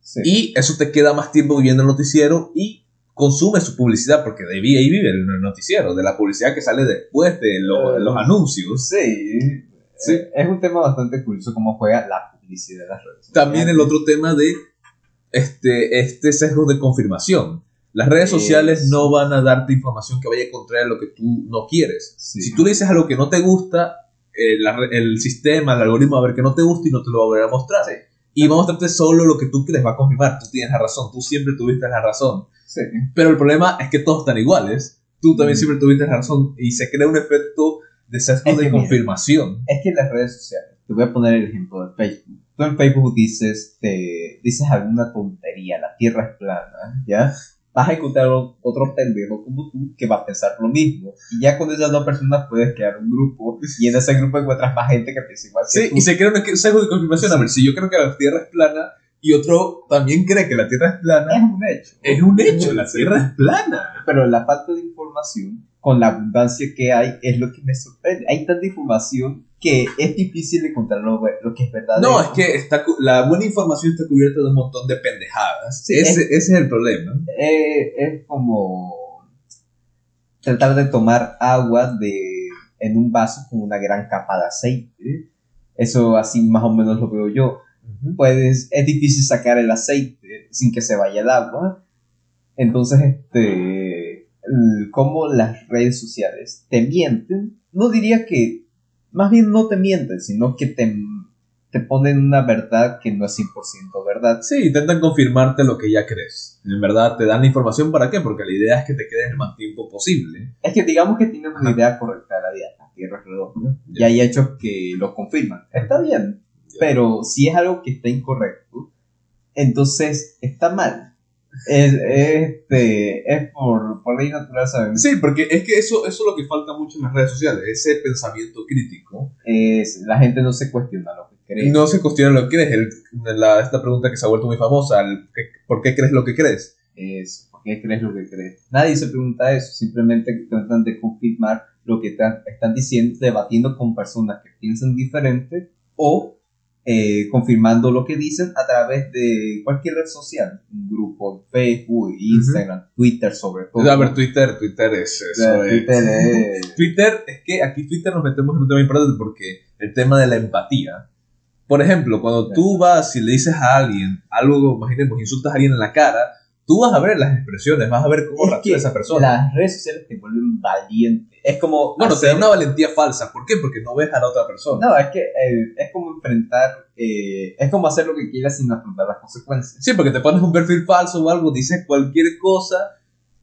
[SPEAKER 2] Sí.
[SPEAKER 1] Y eso te queda más tiempo viendo el noticiero y consume su publicidad, porque de ahí vive el noticiero, de la publicidad que sale después de lo- de los
[SPEAKER 2] Eh,
[SPEAKER 1] anuncios.
[SPEAKER 2] Sí,
[SPEAKER 1] Sí.
[SPEAKER 2] eh, es un tema bastante curioso cómo juega la publicidad de las redes.
[SPEAKER 1] También el otro tema de este, este sesgo de confirmación. Las redes sociales no van a darte información que vaya contraria a lo que tú no quieres.
[SPEAKER 2] Sí.
[SPEAKER 1] Si tú le dices algo que no te gusta, eh, la re- el sistema, el algoritmo va a ver que no te gusta y no te lo va a volver a mostrar.
[SPEAKER 2] Sí.
[SPEAKER 1] Y va a mostrarte solo lo que tú crees, va a confirmar. Tú tienes la razón, tú siempre tuviste la razón.
[SPEAKER 2] Sí.
[SPEAKER 1] Pero el problema es que todos están iguales. Tú también
[SPEAKER 2] Mm.
[SPEAKER 1] siempre tuviste la razón y se crea un efecto de sesgo
[SPEAKER 2] Es
[SPEAKER 1] de
[SPEAKER 2] mira,
[SPEAKER 1] confirmación.
[SPEAKER 2] Es que las redes sociales, te voy a poner el ejemplo de Facebook. Tú en Facebook dices, te, dices alguna tontería, la tierra es plana, ¿ya? Vas a encontrar otro pendejo como tú que va a pensar lo mismo. Y ya con esas dos personas puedes crear un grupo y en ese grupo encuentras más gente que piensa igual que
[SPEAKER 1] Sí,
[SPEAKER 2] tú.
[SPEAKER 1] y se crea un sesgo de confirmación. A ver, si yo creo que la Tierra es plana y otro también cree que la Tierra es
[SPEAKER 2] Es
[SPEAKER 1] plana,
[SPEAKER 2] un hecho.
[SPEAKER 1] es un hecho, la
[SPEAKER 2] Sí.
[SPEAKER 1] Tierra es plana.
[SPEAKER 2] Pero la falta de información, con la abundancia que hay, es lo que me sorprende. Hay tanta información que es difícil encontrar lo, lo que es verdadero.
[SPEAKER 1] No, es que está, la buena información está cubierta de un montón de pendejadas.
[SPEAKER 2] Sí,
[SPEAKER 1] ese, ese es el problema.
[SPEAKER 2] Eh, es como tratar de tomar agua de, en un vaso con una gran capa de aceite. Eso así más o menos lo veo yo. Puedes, es difícil sacar el aceite sin que se vaya el agua. Entonces, este, como las redes sociales te mienten, no diría que, más bien no te mienten, sino que te, te ponen una verdad que no es 100% verdad.
[SPEAKER 1] Sí, intentan confirmarte lo que ya crees. En verdad, te dan la información para qué, porque la idea es que te quedes el más tiempo posible.
[SPEAKER 2] Es que digamos que tienes una idea correcta de la vida, la Tierra es redonda, y hay hechos que lo confirman. Está bien, pero si es algo que está incorrecto, entonces está mal. Es, este, es por, por ley natural, ¿saben?
[SPEAKER 1] Sí, porque es que eso, eso es lo que falta mucho en las redes sociales, ese pensamiento crítico.
[SPEAKER 2] Es, la gente no se cuestiona lo que cree.
[SPEAKER 1] No se cuestiona lo que crees. El- la- esta pregunta que se ha vuelto muy famosa, el ¿qué- ¿por qué crees lo que crees?
[SPEAKER 2] Es, ¿Por qué crees lo que crees? Nadie se pregunta eso, simplemente tratan de confirmar lo que te- están diciendo, debatiendo con personas que piensan diferente o eh, confirmando lo que dicen a través de cualquier red social, un grupo Facebook, Instagram, Twitter sobre todo.
[SPEAKER 1] A ver, Twitter, Twitter es eso.
[SPEAKER 2] Twitter es...
[SPEAKER 1] Twitter, es que aquí Twitter nos metemos en un tema importante porque el tema de la empatía. Por ejemplo, cuando tú vas y le dices a alguien algo, imaginemos, insultas a alguien en la cara, tú vas a ver las expresiones, vas a ver cómo
[SPEAKER 2] Es
[SPEAKER 1] reacciona esa persona.
[SPEAKER 2] Las redes sociales te vuelven valiente. Es como.
[SPEAKER 1] Bueno, te
[SPEAKER 2] hacer-
[SPEAKER 1] da una valentía falsa. ¿Por qué? Porque no ves a la otra persona.
[SPEAKER 2] No, es que eh, es como enfrentar. eh, es como hacer lo que quieras sin afrontar las consecuencias.
[SPEAKER 1] Sí, porque te pones un perfil falso o algo, dices cualquier cosa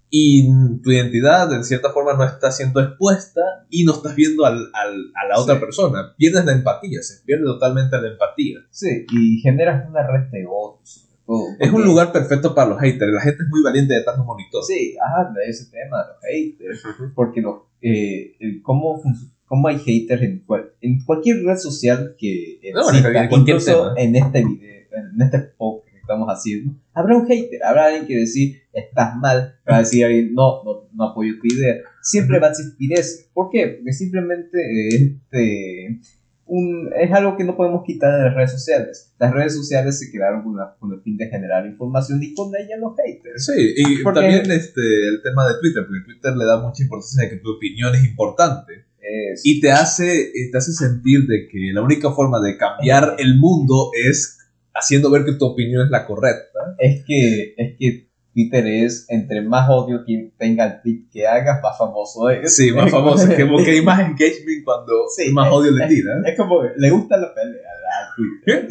[SPEAKER 1] y tu identidad en cierta forma no está siendo expuesta y no estás viendo al, al- a la otra
[SPEAKER 2] Sí.
[SPEAKER 1] persona. Pierdes la empatía, se pierde totalmente la empatía.
[SPEAKER 2] Sí, y generas una red de sobre todo.
[SPEAKER 1] Es un lugar perfecto para los haters. La gente es muy valiente detrás de un monitor.
[SPEAKER 2] Sí, ajá, de ese tema, de los haters. Porque los, eh, el cómo, cómo hay haters en, cual- en cualquier red social que
[SPEAKER 1] No,
[SPEAKER 2] exista,
[SPEAKER 1] cualquier
[SPEAKER 2] incluso en este video, en este podcast que estamos haciendo, habrá un hater, habrá alguien que decir, estás mal, va a decir alguien, no, no, no apoyo tu idea. Siempre va a existir eso. ¿Por qué? Porque simplemente eh, este, un, es algo que no podemos quitar de las redes sociales. Las redes sociales se crearon con, con el fin de generar información y con ella los haters.
[SPEAKER 1] Sí, y
[SPEAKER 2] Porque-
[SPEAKER 1] también este, el tema de Twitter, porque Twitter le da mucha importancia de que tu opinión es importante.
[SPEAKER 2] Es-
[SPEAKER 1] Y te hace, eh, te hace sentir de que la única forma de cambiar el mundo es haciendo ver que tu opinión es la correcta.
[SPEAKER 2] es que es que Twitter es entre más odio que tenga el tweet que hagas más famoso es
[SPEAKER 1] Sí, más famoso. que como que hay más engagement cuando
[SPEAKER 2] Sí,
[SPEAKER 1] más
[SPEAKER 2] es-
[SPEAKER 1] odio le tiras.
[SPEAKER 2] es como que le gusta la pelea a Twitter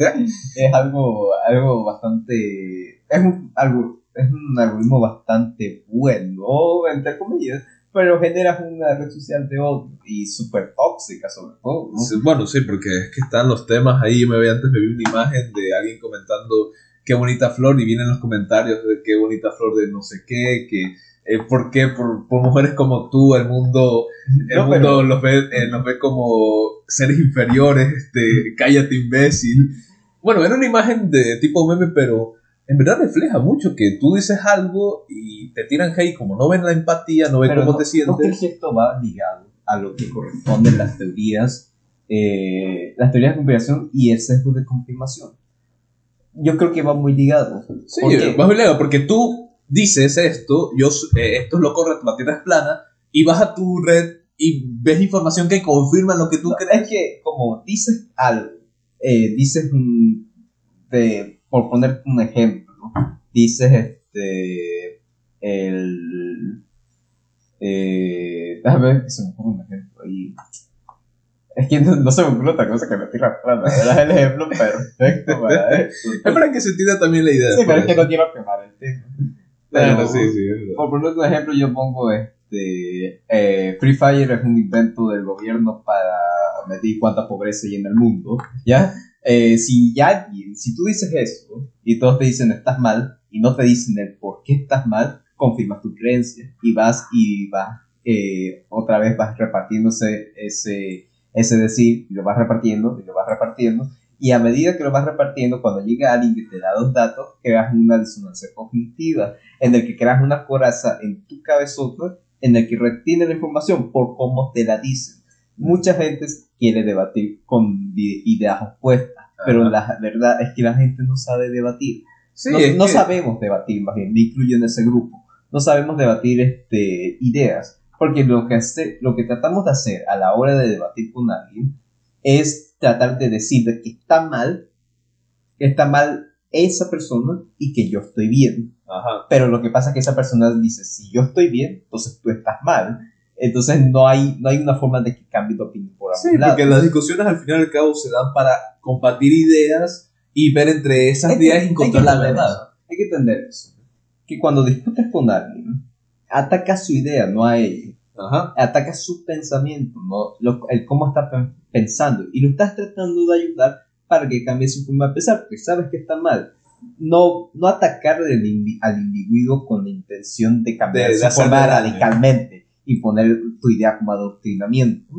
[SPEAKER 2] es algo algo bastante es un algo es un algoritmo bastante bueno entre comillas pero generas una red social de odio y súper tóxica sobre todo ¿no?
[SPEAKER 1] Sí, Bueno, sí, porque es que están los temas ahí. Yo me vi antes, me vi una imagen de alguien comentando qué bonita flor y vienen los comentarios de qué bonita flor de no sé qué, que eh, por qué por, por mujeres como tú el mundo el
[SPEAKER 2] No,
[SPEAKER 1] mundo
[SPEAKER 2] pero-
[SPEAKER 1] los ve eh, los ve como seres inferiores, este, cállate imbécil. Bueno, era una imagen de tipo meme, pero en verdad refleja mucho que tú dices algo y te tiran hate como no ven la empatía, no ven
[SPEAKER 2] Pero
[SPEAKER 1] cómo
[SPEAKER 2] no-
[SPEAKER 1] te sientes.
[SPEAKER 2] ¿no que esto va ligado a lo que corresponden las teorías, eh, las teorías de conspiración y el sesgo de confirmación? Yo creo que va muy ligado.
[SPEAKER 1] Sí,
[SPEAKER 2] Porque-
[SPEAKER 1] vas muy lejos, porque tú dices esto, yo, eh, esto es lo correcto, la Tierra es plana, y vas a tu red y ves información que confirma lo que tú
[SPEAKER 2] No,
[SPEAKER 1] crees.
[SPEAKER 2] es que como dices algo, eh, dices, de- por poner un ejemplo, dices este, el... Eh, déjame ver que se me ocurre un ejemplo ahí. Es que no, no se me ocurre otra cosa que la tierra plana. Era el ejemplo perfecto para esto.
[SPEAKER 1] Es para que se entienda también la idea.
[SPEAKER 2] Sí, pero es que
[SPEAKER 1] pues.
[SPEAKER 2] no quiero quemar el tema.
[SPEAKER 1] Bueno,
[SPEAKER 2] Pero,
[SPEAKER 1] sí, sí, verdad.
[SPEAKER 2] Por poner un ejemplo, yo pongo este. eh, Free Fire es un invento del gobierno para medir cuánta pobreza hay en el mundo. ¿Ya? Eh, si alguien, si tú dices eso y todos te dicen estás mal y no te dicen el por qué estás mal, confirmas tu creencia y vas y vas eh, otra vez vas repartiéndose ese, ese decir lo vas repartiendo y lo vas repartiendo y a medida que lo vas repartiendo cuando llega alguien que te da los datos creas una disonancia cognitiva en el que creas una coraza en tu cabezota en el que retiene la información por cómo te la dicen. Mucha gente quiere debatir con ideas opuestas pero la verdad es que la gente no sabe debatir.
[SPEAKER 1] Sí,
[SPEAKER 2] no,
[SPEAKER 1] es
[SPEAKER 2] no
[SPEAKER 1] que-
[SPEAKER 2] sabemos debatir, más bien, me incluyo en ese grupo. No sabemos debatir este, ideas, porque lo que, hace- lo que tratamos de hacer a la hora de debatir con alguien es tratar de decirle que está mal, que está mal esa persona y que yo estoy bien.
[SPEAKER 1] Ajá.
[SPEAKER 2] Pero lo que pasa es que esa persona dice, si yo estoy bien, entonces tú estás mal. Entonces no hay, no hay una forma de que cambie tu opinión por
[SPEAKER 1] Sí,
[SPEAKER 2] lados.
[SPEAKER 1] porque las discusiones al final y al cabo se dan para compartir ideas y ver entre esas ideas y encontrar la verdad.
[SPEAKER 2] eso. Hay que entender eso. Que cuando discutes con alguien, ataca su idea, no a ella.
[SPEAKER 1] Ajá.
[SPEAKER 2] Ataca su pensamiento, no lo- el cómo está pen- pensando. Y lo estás tratando de ayudar para que cambie su forma de pensar, porque sabes que está mal. No, no atacar al, indi- al individuo con la intención de cambiar
[SPEAKER 1] De- de
[SPEAKER 2] su
[SPEAKER 1] hacerle
[SPEAKER 2] forma radicalmente y poner tu idea como adoctrinamiento.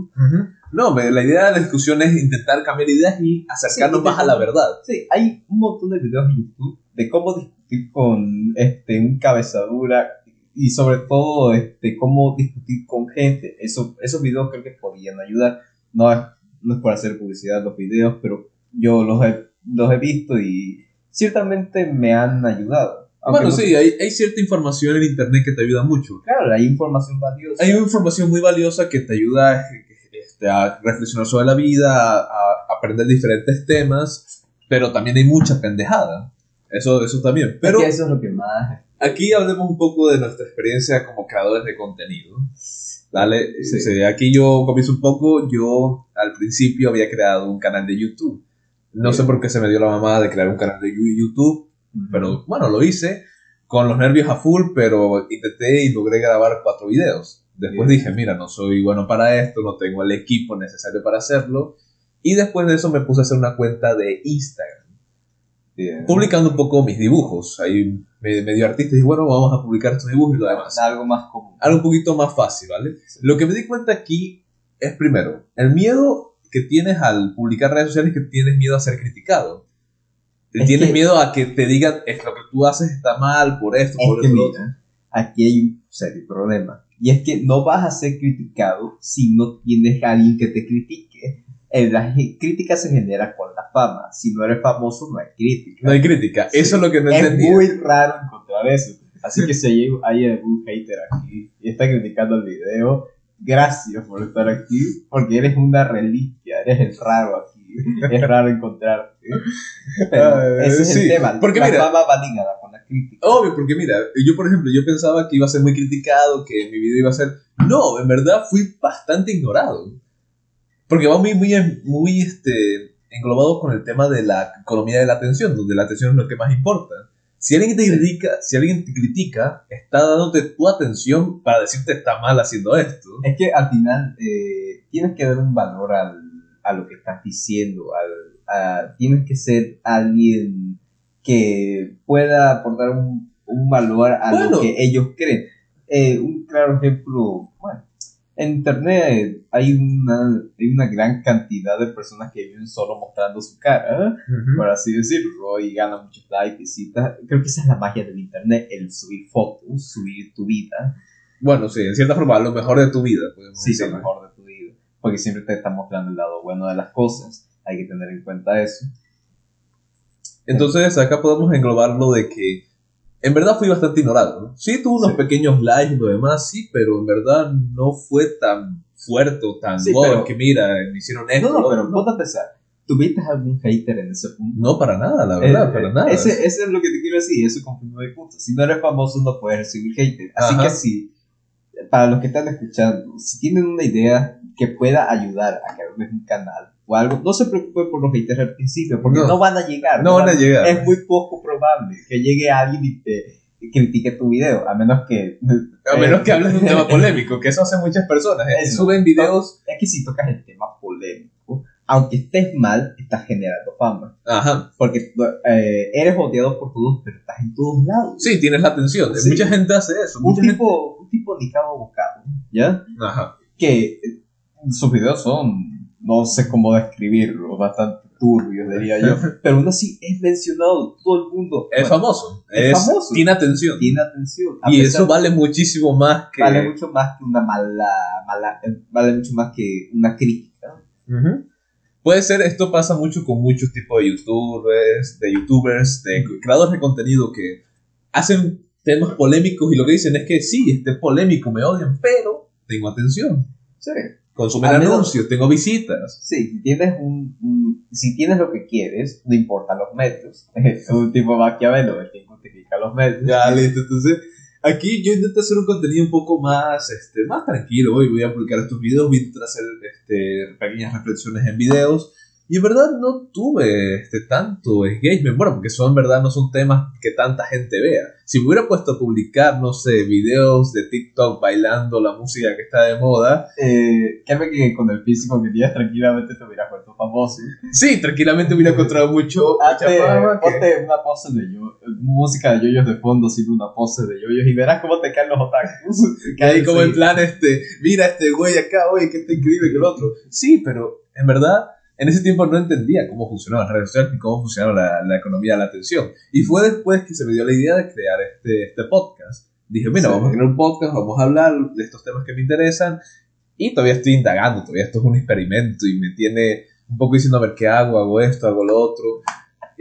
[SPEAKER 1] No, me- la idea de la discusión es intentar cambiar ideas y acercarnos
[SPEAKER 2] Sí,
[SPEAKER 1] más a la verdad.
[SPEAKER 2] Sí, hay un montón de videos en YouTube de cómo discutir con este, un cabezadura y sobre todo este, cómo discutir con gente. Eso, esos videos creo que podían ayudar. No es, no es por hacer publicidad los videos, pero yo los he, los he visto y ciertamente me han ayudado. Aunque
[SPEAKER 1] Bueno,
[SPEAKER 2] no-
[SPEAKER 1] sí, hay, hay cierta información en internet que te ayuda mucho.
[SPEAKER 2] Claro, hay información valiosa.
[SPEAKER 1] Hay una información muy valiosa que te ayuda este, a reflexionar sobre la vida, a, a aprender diferentes temas, pero también hay mucha pendejada. Eso, eso también. Pero
[SPEAKER 2] Es que eso es lo que más...
[SPEAKER 1] aquí hablemos un poco de nuestra experiencia como creadores de contenido. Dale,
[SPEAKER 2] Sí.
[SPEAKER 1] sí, aquí yo comienzo un poco. Yo al principio había creado un canal de YouTube. No sé por qué se me dio la mamá de crear un canal de YouTube, pero bueno, lo hice con los nervios a full, pero intenté y logré grabar cuatro videos. Después dije, mira, no soy bueno para esto, no tengo el equipo necesario para hacerlo. Y después de eso me puse a hacer una cuenta de Instagram,
[SPEAKER 2] Bien.
[SPEAKER 1] publicando un poco mis dibujos. Ahí me- medio artista y bueno, vamos a publicar estos dibujos y lo demás.
[SPEAKER 2] Algo más común.
[SPEAKER 1] Algo un poquito más fácil, ¿vale? Lo que me di cuenta aquí es primero, el miedo que tienes al publicar redes sociales es que tienes miedo a ser criticado.
[SPEAKER 2] Es
[SPEAKER 1] tienes
[SPEAKER 2] que-
[SPEAKER 1] miedo a que te digan, es lo que tú haces está mal, por esto,
[SPEAKER 2] Es
[SPEAKER 1] por
[SPEAKER 2] que mira, aquí hay un serio problema. Y es que no vas a ser criticado si no tienes a alguien que te critique. Eh, La crítica se genera con la fama. Si no eres famoso, no hay crítica.
[SPEAKER 1] No hay crítica.
[SPEAKER 2] Sí.
[SPEAKER 1] Eso es lo que no
[SPEAKER 2] es
[SPEAKER 1] entendía.
[SPEAKER 2] muy raro encontrar eso. Así que si hay, hay algún hater aquí y está criticando el video, gracias por estar aquí, porque eres una reliquia, eres el raro aquí. Es raro encontrarte. Pero
[SPEAKER 1] Ah,
[SPEAKER 2] ese es
[SPEAKER 1] sí,
[SPEAKER 2] el tema.
[SPEAKER 1] porque
[SPEAKER 2] la
[SPEAKER 1] mira-
[SPEAKER 2] fama va ligada con la crítica.
[SPEAKER 1] Obvio, porque mira, yo por ejemplo, yo pensaba que iba a ser muy criticado, que mi video iba a ser... No, en verdad fui bastante ignorado. Porque va muy, muy, muy este, englobado con el tema de la economía de la atención, donde la atención es lo que más importa. Si alguien te critica, si alguien te critica, está dándote tu atención para decirte está mal haciendo esto.
[SPEAKER 2] Es que al final eh, tienes que dar un valor al, a lo que estás diciendo. Al, a- tienes que ser alguien que pueda aportar un, un valor a
[SPEAKER 1] Bueno.
[SPEAKER 2] lo que ellos creen. Eh, un claro ejemplo, en internet hay una, hay una gran cantidad de personas que viven solo mostrando su cara, por así decirlo, y ganan muchos likes, visitas. Creo que esa es la magia del internet, el subir fotos, subir tu vida.
[SPEAKER 1] Bueno, sí, en cierta forma, lo mejor de tu vida.
[SPEAKER 2] sí,
[SPEAKER 1] decir.
[SPEAKER 2] lo mejor de tu vida. Porque siempre te están mostrando el lado bueno de las cosas. Hay que tener en cuenta eso.
[SPEAKER 1] Entonces acá podemos englobarlo de que en verdad fui bastante ignorado. ¿no? Sí, tuve unos
[SPEAKER 2] Sí.
[SPEAKER 1] pequeños likes y lo demás, sí, pero en verdad no fue tan fuerte o tan
[SPEAKER 2] Sí,
[SPEAKER 1] wow,
[SPEAKER 2] pero-
[SPEAKER 1] que mira, me hicieron esto.
[SPEAKER 2] No, no, pero
[SPEAKER 1] otro".
[SPEAKER 2] ponte a pensar. ¿Tuviste algún hater en ese punto?
[SPEAKER 1] No, para nada, la verdad,
[SPEAKER 2] Eh,
[SPEAKER 1] para nada.
[SPEAKER 2] Ese, ese es lo que te quiero decir, eso confirma mi punto. Si no eres famoso, no puedes recibir hater. Así
[SPEAKER 1] Ajá.
[SPEAKER 2] que si, para los que están escuchando, si tienen una idea que pueda ayudar a crearles un canal o algo, no se preocupen por los haters al principio, porque
[SPEAKER 1] No.
[SPEAKER 2] no, van a llegar.
[SPEAKER 1] No van a llegar.
[SPEAKER 2] Es muy poco probable que llegue alguien y te critique tu video, a menos que...
[SPEAKER 1] A menos que hables de un
[SPEAKER 2] eh,
[SPEAKER 1] tema polémico, que eso hacen muchas personas. ¿eh?
[SPEAKER 2] Eso.
[SPEAKER 1] Suben videos.
[SPEAKER 2] Es que si tocas el tema polémico, aunque estés mal, estás generando fama.
[SPEAKER 1] Ajá.
[SPEAKER 2] Porque eh, eres odiado por todos, pero estás en todos lados.
[SPEAKER 1] Sí, tienes la atención.
[SPEAKER 2] Sí.
[SPEAKER 1] Mucha gente hace eso.
[SPEAKER 2] Un
[SPEAKER 1] Mucha gente-
[SPEAKER 2] tipo, un tipo Bocado, ¿ya?
[SPEAKER 1] Ajá.
[SPEAKER 2] Que eh, sus videos son, no sé cómo describirlo, bastante turbios, diría yo. pero aún así es mencionado, todo el mundo.
[SPEAKER 1] Es
[SPEAKER 2] bueno,
[SPEAKER 1] famoso.
[SPEAKER 2] es famoso.
[SPEAKER 1] Tiene atención.
[SPEAKER 2] Tiene atención. A
[SPEAKER 1] Y eso vale muchísimo más que.
[SPEAKER 2] vale mucho más que una mala, mala, vale mucho más que una crítica.
[SPEAKER 1] Puede ser, esto pasa mucho con muchos tipos de youtubers, de youtubers, de creadores de contenido que hacen temas polémicos y lo que dicen es que sí, este es polémico, me odian, pero tengo atención.
[SPEAKER 2] Sí.
[SPEAKER 1] Consumen
[SPEAKER 2] menos-
[SPEAKER 1] anuncios, tengo visitas.
[SPEAKER 2] Sí, si tienes un, un- si tienes lo que quieres, no importan los medios. Es un tipo maquiavelo, el que justifica los medios.
[SPEAKER 1] Ya, listo. Entonces, aquí yo intento hacer un contenido un poco más, este, más tranquilo. Hoy voy a publicar estos videos, voy a intentar hacer este, pequeñas reflexiones en videos. Y en verdad no tuve este, tanto engagement. Bueno, porque son en verdad no son temas que tanta gente vea. Si me hubiera puesto a publicar, no sé, videos de TikTok bailando la música que está de moda,
[SPEAKER 2] Eh, créeme que con el físico que tienes tranquilamente te hubieras vuelto famoso.
[SPEAKER 1] sí, tranquilamente hubiera encontrado mucho,
[SPEAKER 2] Hazte, ponte una pose de yo, música de yoyos de fondo, haciendo una pose de yoyos y verás cómo te caen los otakus.
[SPEAKER 1] Que ahí como en plan, este, mira este güey acá, oye, que está increíble que el otro. Sí, pero en verdad, en ese tiempo no entendía cómo funcionaban las redes sociales ni cómo funcionaba la, la economía de la atención. Y fue después que se me dio la idea de crear este, este podcast. Dije, mira,
[SPEAKER 2] Sí.
[SPEAKER 1] vamos a crear un podcast, vamos a hablar de estos temas que me interesan. Y todavía estoy indagando, todavía esto es un experimento y me tiene un poco diciendo, a ver, ¿qué hago? ¿Hago esto? ¿Hago lo otro?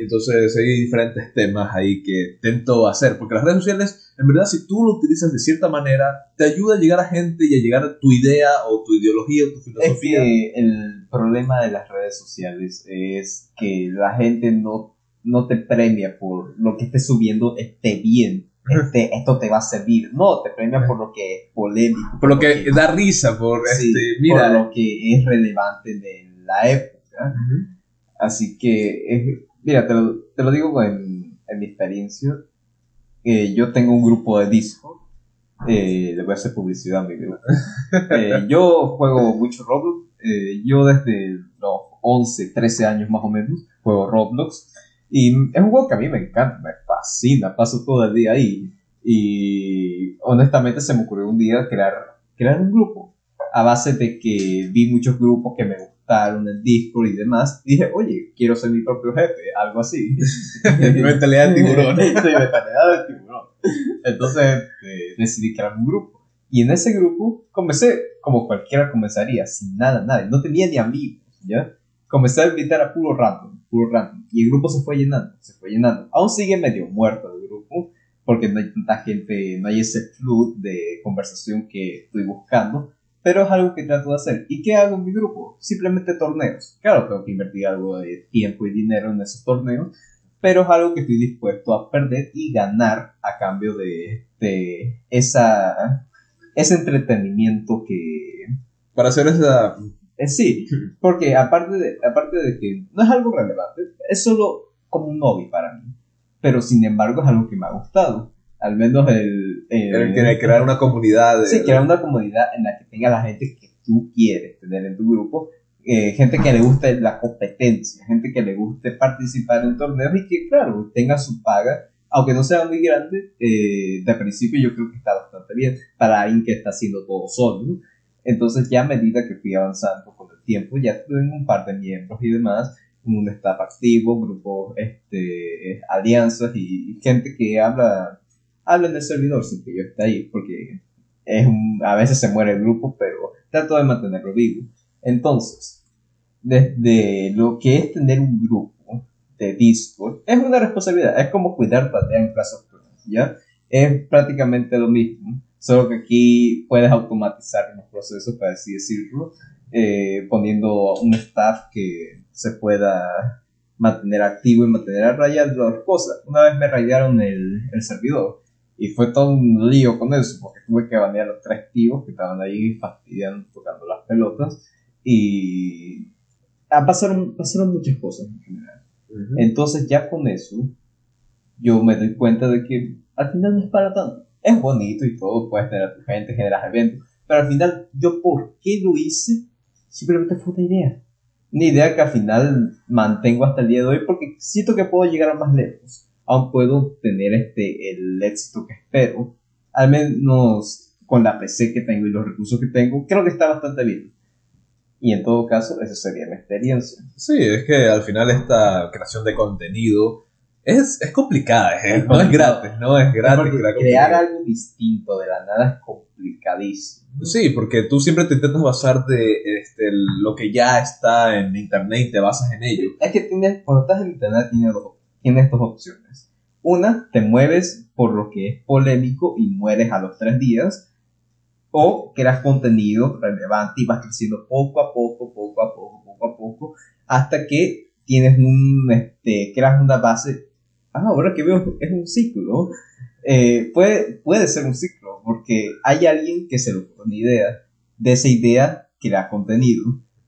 [SPEAKER 1] Entonces hay diferentes temas ahí que intento hacer, porque las redes sociales, en verdad, si tú lo utilizas de cierta manera, te ayuda a llegar a gente y a llegar a tu idea o tu ideología o tu filosofía.
[SPEAKER 2] Es que el problema de las redes sociales es que la gente no, no te premia por lo que estés subiendo esté bien. Este, esto te va a servir. No, te premia por lo que es polémico.
[SPEAKER 1] Por lo que da risa, por
[SPEAKER 2] Sí,
[SPEAKER 1] este, mira.
[SPEAKER 2] por lo que es relevante de la época.
[SPEAKER 1] Ujú.
[SPEAKER 2] Así que, es- mira, te lo, te lo digo en, en mi experiencia. Eh, yo tengo un grupo de Discord. Eh, le voy a hacer publicidad a mi grupo. Eh, yo juego mucho Roblox. Eh, yo desde los 11, 13 años más o menos juego Roblox. Y es un juego que a mí me encanta, me fascina. Paso todo el día ahí. Y honestamente se me ocurrió un día crear, crear un grupo. A base de que vi muchos grupos que me gustaron en Discord y demás. Dije, oye, quiero ser mi propio jefe, algo así.
[SPEAKER 1] Mentalidad de tiburón.
[SPEAKER 2] Sí, mentalidad de tiburón. Entonces este, decidí crear un grupo. Y en ese grupo comencé como cualquiera comenzaría, sin nada, nada. No tenía ni amigos, ¿ya? Comencé a invitar a puro random, puro random. Y el grupo se fue llenando, se fue llenando. Aún sigue medio muerto el grupo, porque no hay tanta gente, no hay ese flood de conversación que estoy buscando. Pero es algo que trato de hacer. ¿Y qué hago en mi grupo? Simplemente torneos. Claro, tengo que invertir algo de tiempo y dinero en esos torneos, pero es algo que estoy dispuesto a perder y ganar a cambio de, de esa, ese entretenimiento que...
[SPEAKER 1] Para hacer esa.
[SPEAKER 2] eh, sí, porque aparte de, aparte de que no es algo relevante, es solo como un hobby para mí, pero sin embargo es algo que me ha gustado. Al menos el... el-
[SPEAKER 1] el que- crear una comunidad. De,
[SPEAKER 2] Sí, crear una comunidad en la que tenga la gente que tú quieres tener en tu grupo, eh, gente que le guste la competencia, gente que le guste participar en torneos y que, claro, tenga su paga, aunque no sea muy grande, eh, de principio yo creo que está bastante bien para alguien que está haciendo todo solo. ¿no? Entonces ya a medida que fui avanzando con el tiempo, ya tuve un par de miembros y demás, un staff activo, grupos, este, alianzas y gente que habla, habla en el servidor sin que yo esté ahí, porque es a veces se muere el grupo, pero trato de mantenerlo vivo. Entonces, desde lo que es tener un grupo de Discord, es una responsabilidad, es como cuidar aldea en Clans, ¿ya? Es prácticamente lo mismo, solo que aquí puedes automatizar los procesos, para así decirlo, eh, poniendo un staff que se pueda mantener activo y mantener a raya las cosas. Una vez me rayaron el, el servidor y fue todo un lío con eso, porque tuve que banear a los tres tíos que estaban ahí fastidiando, tocando las pelotas. Y ah, pasaron, pasaron muchas cosas en general.
[SPEAKER 1] Ujú.
[SPEAKER 2] Entonces ya con eso, yo me doy cuenta de que al final no es para tanto. Es bonito y todo, puedes tener a tu gente, generas eventos, pero al final, ¿yo por qué lo hice? Simplemente fue una idea. Una idea que al final mantengo hasta el día de hoy porque siento que puedo llegar a más lejos. Aún puedo tener este, el éxito que espero. Al menos con la PC que tengo y los recursos que tengo, creo que está bastante bien. Y en todo caso, esa sería mi experiencia.
[SPEAKER 1] Sí, es que al final esta creación de contenido es, es complicada, ¿eh?
[SPEAKER 2] Es
[SPEAKER 1] no es gratis, no es gratis.
[SPEAKER 2] Porque
[SPEAKER 1] crear
[SPEAKER 2] crear algo distinto de la nada es complicadísimo.
[SPEAKER 1] Sí, porque tú siempre te intentas basar de este, lo que ya está en internet y te basas en ello.
[SPEAKER 2] Es que tienes, cuando estás en internet tienes dos, tienes dos opciones. Una, te mueves por lo que es polémico y mueres a los tres días. O creas contenido relevante y vas creciendo poco a poco, poco a poco, poco a poco, hasta que tienes un, este, creas una base. Ah, ahora que veo, es un ciclo. Eh, puede, puede ser un ciclo, porque hay alguien que se le ocurre una idea. De esa idea crea contenido.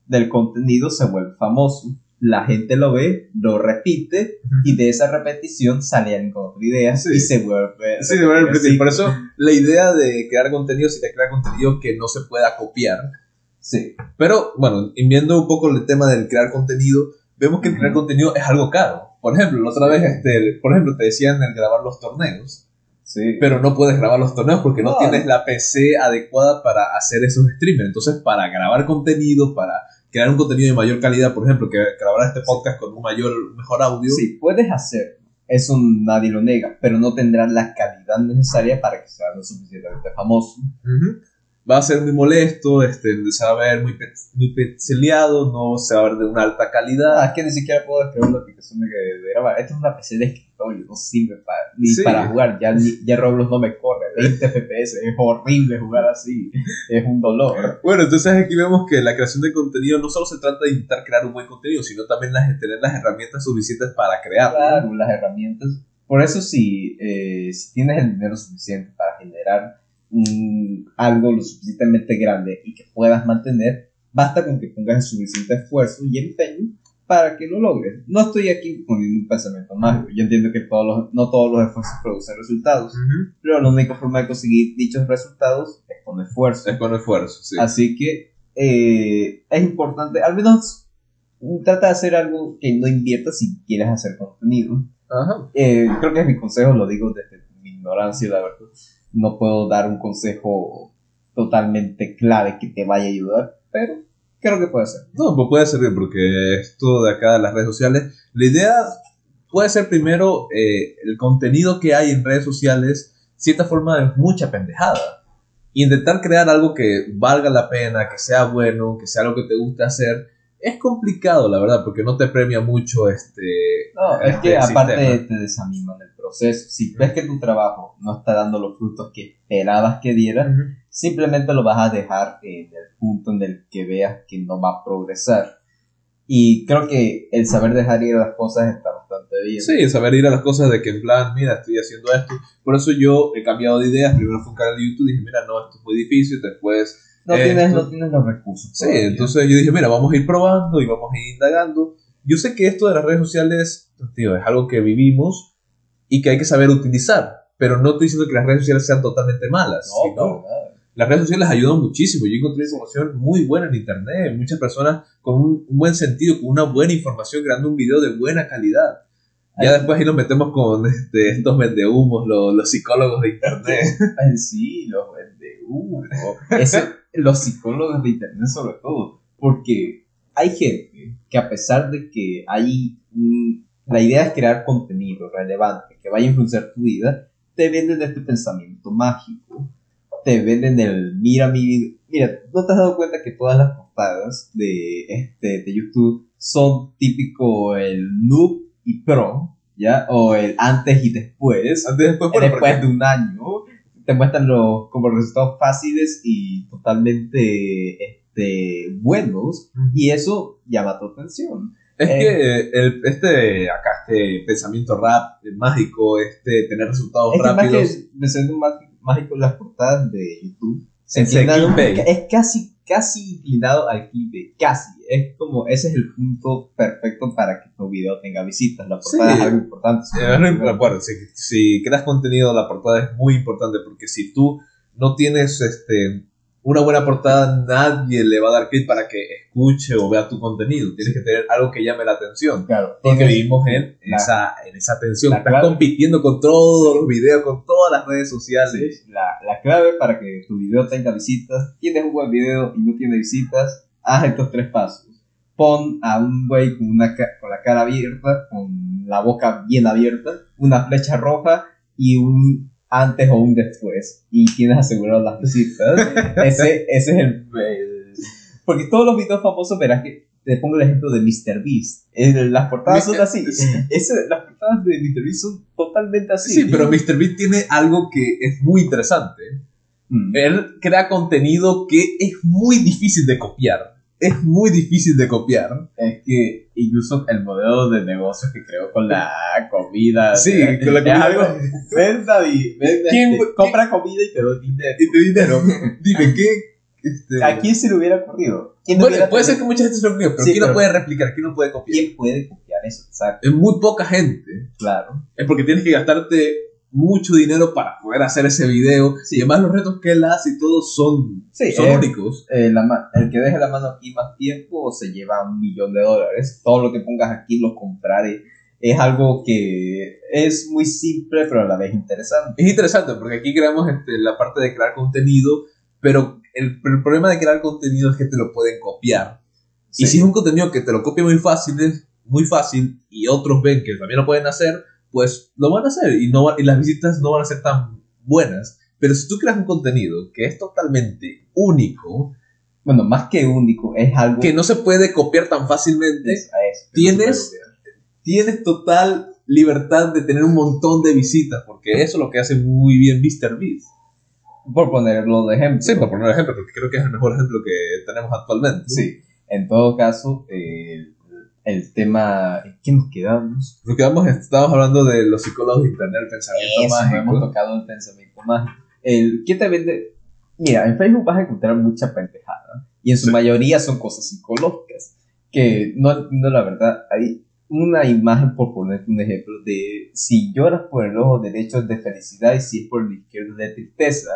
[SPEAKER 2] Del contenido se vuelve famoso. La gente lo ve, lo repite, y de esa repetición sale alguien con otra idea
[SPEAKER 1] Sí.
[SPEAKER 2] y se vuelve.
[SPEAKER 1] Sí,
[SPEAKER 2] repite el
[SPEAKER 1] principal. Por eso la idea de crear contenido sería crear contenido que no se pueda copiar.
[SPEAKER 2] Sí.
[SPEAKER 1] Pero bueno, viendo un poco el tema del crear contenido, vemos que el crear contenido es algo caro. Por ejemplo, la otra vez, este, por ejemplo, te decían el grabar los torneos,
[SPEAKER 2] Sí.
[SPEAKER 1] pero no puedes grabar los torneos porque no,
[SPEAKER 2] No.
[SPEAKER 1] tienes la PC adecuada para hacer esos streamers. Entonces, para grabar contenido, para crear un contenido de mayor calidad, por ejemplo, que grabar este podcast con un mayor, mejor audio,
[SPEAKER 2] Sí, puedes hacerlo. Eso nadie lo nega, pero no tendrás la calidad necesaria para que sea lo suficientemente famoso.
[SPEAKER 1] Ujú. Va a ser muy molesto, este, se va a ver muy, pe- muy pixeleado, no se va a ver de una alta calidad.
[SPEAKER 2] Ah, es que ni siquiera puedo descargar una aplicación de, de grabar. Esto es una PC de escritorio, no sirve para, ni
[SPEAKER 1] Sí.
[SPEAKER 2] para jugar. Ya, ya Roblox no me corre, 20 FPS, es horrible jugar así, es un dolor.
[SPEAKER 1] Bueno, entonces aquí vemos que la creación de contenido no solo se trata de intentar crear un buen contenido, sino también las, tener las herramientas suficientes para crearlo.
[SPEAKER 2] Claro, las herramientas. Por eso, si, eh, si tienes el dinero suficiente para generar mm, algo lo suficientemente grande y que puedas mantener, basta con que pongas el suficiente esfuerzo y empeño para que lo logres. No estoy aquí poniendo un pensamiento mágico. Yo entiendo que todos los, no todos los esfuerzos producen resultados,
[SPEAKER 1] Ujú.
[SPEAKER 2] pero la única forma de conseguir dichos resultados es con esfuerzo.
[SPEAKER 1] Es con esfuerzo, sí.
[SPEAKER 2] Así que eh, es importante, al menos mm, trata de hacer algo que no inviertas si quieres hacer contenido.
[SPEAKER 1] Ajá.
[SPEAKER 2] Eh, creo que es mi consejo, lo digo desde mi ignorancia, la verdad. No puedo dar un consejo totalmente clave que te vaya a ayudar, pero creo que puede ser.
[SPEAKER 1] No, pues puede servir porque esto de acá de las redes sociales, la idea puede ser primero eh, el contenido que hay en redes sociales, cierta forma de mucha pendejada. Intentar crear algo que valga la pena, que sea bueno, que sea algo que te guste hacer, es complicado, la verdad, porque no te premia mucho este...
[SPEAKER 2] No, es
[SPEAKER 1] este
[SPEAKER 2] que aparte te desanima en el proceso. Si ves que tu trabajo no está dando los frutos que esperabas que diera, simplemente lo vas a dejar en el punto en el que veas que no va a progresar. Y creo que el saber dejar ir las cosas está bastante bien.
[SPEAKER 1] Sí, saber ir a las cosas de que en plan, mira, estoy haciendo esto. Por eso yo he cambiado de ideas. Primero fue un canal de YouTube y dije, mira, no, esto es muy difícil. Después
[SPEAKER 2] No,
[SPEAKER 1] Eh,
[SPEAKER 2] tienes, no tienes los recursos.
[SPEAKER 1] Sí,
[SPEAKER 2] todavía.
[SPEAKER 1] entonces yo dije, mira, vamos a ir probando y vamos a ir indagando. Yo sé que esto de las redes sociales, tío, es algo que vivimos y que hay que saber utilizar, pero no estoy diciendo que las redes sociales sean totalmente malas.
[SPEAKER 2] No,
[SPEAKER 1] sino
[SPEAKER 2] para nada.
[SPEAKER 1] las redes sociales ayudan muchísimo. Yo encontré información muy buena en internet, muchas personas con un, buen sentido, con una buena información, creando un video de buena calidad. Ya
[SPEAKER 2] Ay.
[SPEAKER 1] después ahí nos metemos con este, estos vendehumos, los, los psicólogos de internet.
[SPEAKER 2] Sí, los vende humo. Los psicólogos de internet sobre todo. Porque hay gente que a pesar de que hay... la idea es crear contenido relevante que vaya a influenciar tu vida, te venden este pensamiento mágico. Te venden el mira mi video. Mira, ¿no te has dado cuenta que todas las portadas de, este, de YouTube son típico el noob y pro? ¿Ya? O el antes y después
[SPEAKER 1] Antes después, bueno,
[SPEAKER 2] después
[SPEAKER 1] porque-
[SPEAKER 2] de un año te muestran los como resultados fáciles y totalmente este, buenos y eso llama tu atención
[SPEAKER 1] Es
[SPEAKER 2] Eh.
[SPEAKER 1] que el, este, acá, este pensamiento rap, eh, mágico, este, tener resultados
[SPEAKER 2] es que más
[SPEAKER 1] rápidos.
[SPEAKER 2] que pensando más mágico las portadas de YouTube se
[SPEAKER 1] Es
[SPEAKER 2] es casi casi inclinado al clickbait casi es como ese es el punto perfecto para que tu video tenga visitas la portada
[SPEAKER 1] Sí.
[SPEAKER 2] es algo importante
[SPEAKER 1] bueno, si, si creas contenido, la portada es muy importante porque si tú no tienes este, una buena portada, nadie le va a dar clic para que escuche o vea tu contenido. Tienes que tener algo que llame la atención.
[SPEAKER 2] claro
[SPEAKER 1] Porque vivimos en
[SPEAKER 2] la-
[SPEAKER 1] esa, en esa tensión. Estás
[SPEAKER 2] clave-
[SPEAKER 1] compitiendo con todos los videos, con todas las redes sociales.
[SPEAKER 2] La, la clave para que tu video tenga visitas, tienes un buen video y no tiene visitas, haz estos tres pasos. Pon a un güey con, una con la cara abierta, con la boca bien abierta, una flecha roja y un antes o un después. Y tienes asegurado las visitas. ese, ese es el, el- Porque todos los videos famosos verás que te pongo el ejemplo de MrBeast. Eh, Las portadas son así. Ese- las portadas de MrBeast son totalmente así.
[SPEAKER 1] Sí, pero MrBeast tiene algo que es muy interesante.
[SPEAKER 2] Mm.
[SPEAKER 1] Él crea contenido que es muy difícil de copiar. Es muy difícil de copiar.
[SPEAKER 2] Es que incluso el modelo de negocio que creó con la comida.
[SPEAKER 1] Sí, con la comida.
[SPEAKER 2] algo- Venda y venda,
[SPEAKER 1] ¿Quién-
[SPEAKER 2] este, compra comida y te doy dinero.
[SPEAKER 1] Y te dinero. Dime, ¿qué? Este,
[SPEAKER 2] ¿A quién se le hubiera ocurrido? ¿Quién no
[SPEAKER 1] Bueno,
[SPEAKER 2] hubiera
[SPEAKER 1] puede ser que mucha gente se lo copie, pero
[SPEAKER 2] Sí,
[SPEAKER 1] ¿quién lo
[SPEAKER 2] pero-
[SPEAKER 1] puede replicar? ¿Quién lo puede copiar?
[SPEAKER 2] ¿Quién puede copiar eso? Exacto,
[SPEAKER 1] Es muy poca gente.
[SPEAKER 2] claro.
[SPEAKER 1] Es porque tienes que gastarte mucho dinero para poder hacer ese video.
[SPEAKER 2] Sí.
[SPEAKER 1] Y además los retos que él hace y todo son,
[SPEAKER 2] Sí,
[SPEAKER 1] son
[SPEAKER 2] eh,
[SPEAKER 1] únicos.
[SPEAKER 2] Eh, la el que deje la mano aquí más tiempo se lleva un millón de dólares. Todo lo que pongas aquí lo compraré. Es algo que es muy simple, pero a la vez interesante.
[SPEAKER 1] Es interesante porque aquí creamos este, la parte de crear contenido, pero el, el problema de crear contenido es que te lo pueden copiar. Y si es un contenido que te lo copia muy fácil, es muy fácil, y otros ven que también lo pueden hacer, pues lo van a hacer y, no, va- y las visitas no van a ser tan buenas. Pero si tú creas un contenido que es totalmente único,
[SPEAKER 2] Bueno, más que único, es algo
[SPEAKER 1] que no se puede copiar tan fácilmente,
[SPEAKER 2] es
[SPEAKER 1] tienes-
[SPEAKER 2] no
[SPEAKER 1] tienes total libertad de tener un montón de visitas, porque eso es lo que hace muy bien MrBeast.
[SPEAKER 2] Por ponerlo de ejemplo.
[SPEAKER 1] Sí, por poner ejemplo, porque creo que es el mejor ejemplo que tenemos actualmente.
[SPEAKER 2] Sí. En todo caso, eh, el tema. ¿En qué nos quedamos?
[SPEAKER 1] Nos quedamos, estábamos hablando de los psicólogos de internet, el pensamiento
[SPEAKER 2] Eso, no
[SPEAKER 1] mágico.
[SPEAKER 2] hemos tocado el pensamiento mágico. El, ¿Qué te vende? Mira, en Facebook vas a encontrar mucha pendejada. Y en su
[SPEAKER 1] Sí.
[SPEAKER 2] mayoría son cosas psicológicas. Que no entiendo la verdad. Hay una imagen, por ponerte un ejemplo, de si lloras por el ojo derecho es de felicidad y si es por el izquierdo es de tristeza.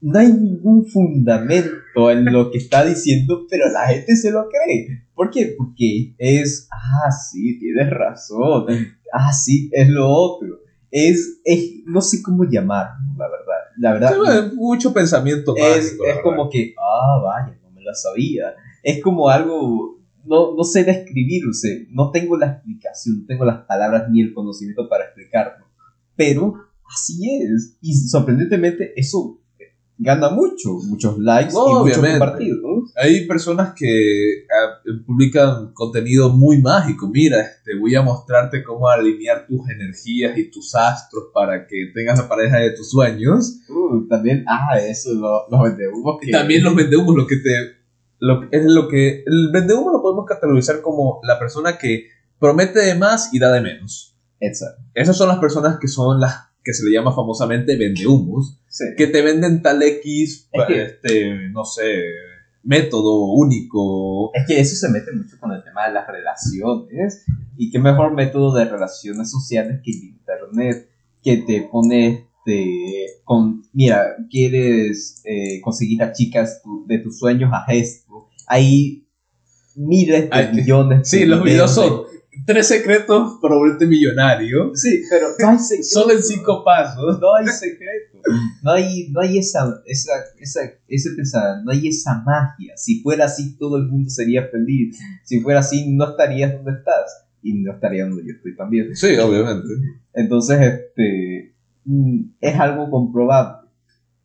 [SPEAKER 2] No hay ningún fundamento en lo que está diciendo, pero la gente se lo cree. ¿Por qué? Porque es, ah, sí, tienes razón. Ah, sí, es lo otro. Es, es no sé cómo llamarlo, la verdad. La verdad,
[SPEAKER 1] Sí, mucho pensamiento
[SPEAKER 2] es, es como que, ah, vaya, no me la sabía. Es como algo, no, no sé describir, o sea, no tengo la explicación, no tengo las palabras ni el conocimiento para explicarlo. Pero así es. Y sorprendentemente eso gana mucho, muchos likes
[SPEAKER 1] No,
[SPEAKER 2] y muchos compartidos.
[SPEAKER 1] Hay personas que ah, publican contenido muy mágico. Mira, este, voy a mostrarte cómo alinear tus energías y tus astros para que tengas la pareja de tus sueños.
[SPEAKER 2] Uh, también, ah, eso, lo- los vendehumos que...
[SPEAKER 1] También los vendehumos, lo que te. Lo, es lo que. El vendehumo lo podemos categorizar como la persona que promete de más y da de menos.
[SPEAKER 2] Exacto.
[SPEAKER 1] Esas son las personas que son las que se le llama famosamente vendehumos,
[SPEAKER 2] Sí.
[SPEAKER 1] que te venden tal X,
[SPEAKER 2] Es que-
[SPEAKER 1] este, no sé, método único.
[SPEAKER 2] Es que eso se mete mucho con el tema de las relaciones. Y qué mejor método de relaciones sociales que el internet, que te pone este, con, mira, quieres eh, conseguir a chicas tu- de tus sueños a gesto. Hay miles de
[SPEAKER 1] Ay,
[SPEAKER 2] millones.
[SPEAKER 1] Sí,
[SPEAKER 2] de
[SPEAKER 1] los videos
[SPEAKER 2] de-
[SPEAKER 1] son tres secretos para volverte millonario.
[SPEAKER 2] Sí, pero no hay secreto.
[SPEAKER 1] Solo en cinco pasos.
[SPEAKER 2] No hay secreto. No hay, no hay esa, esa, esa, ese pensar, no hay esa magia. Si fuera así, todo el mundo sería feliz. Si fuera así, no estarías donde estás. Y no estaría donde yo estoy también.
[SPEAKER 1] Sí, obviamente.
[SPEAKER 2] Entonces, este, mm, es algo comprobable.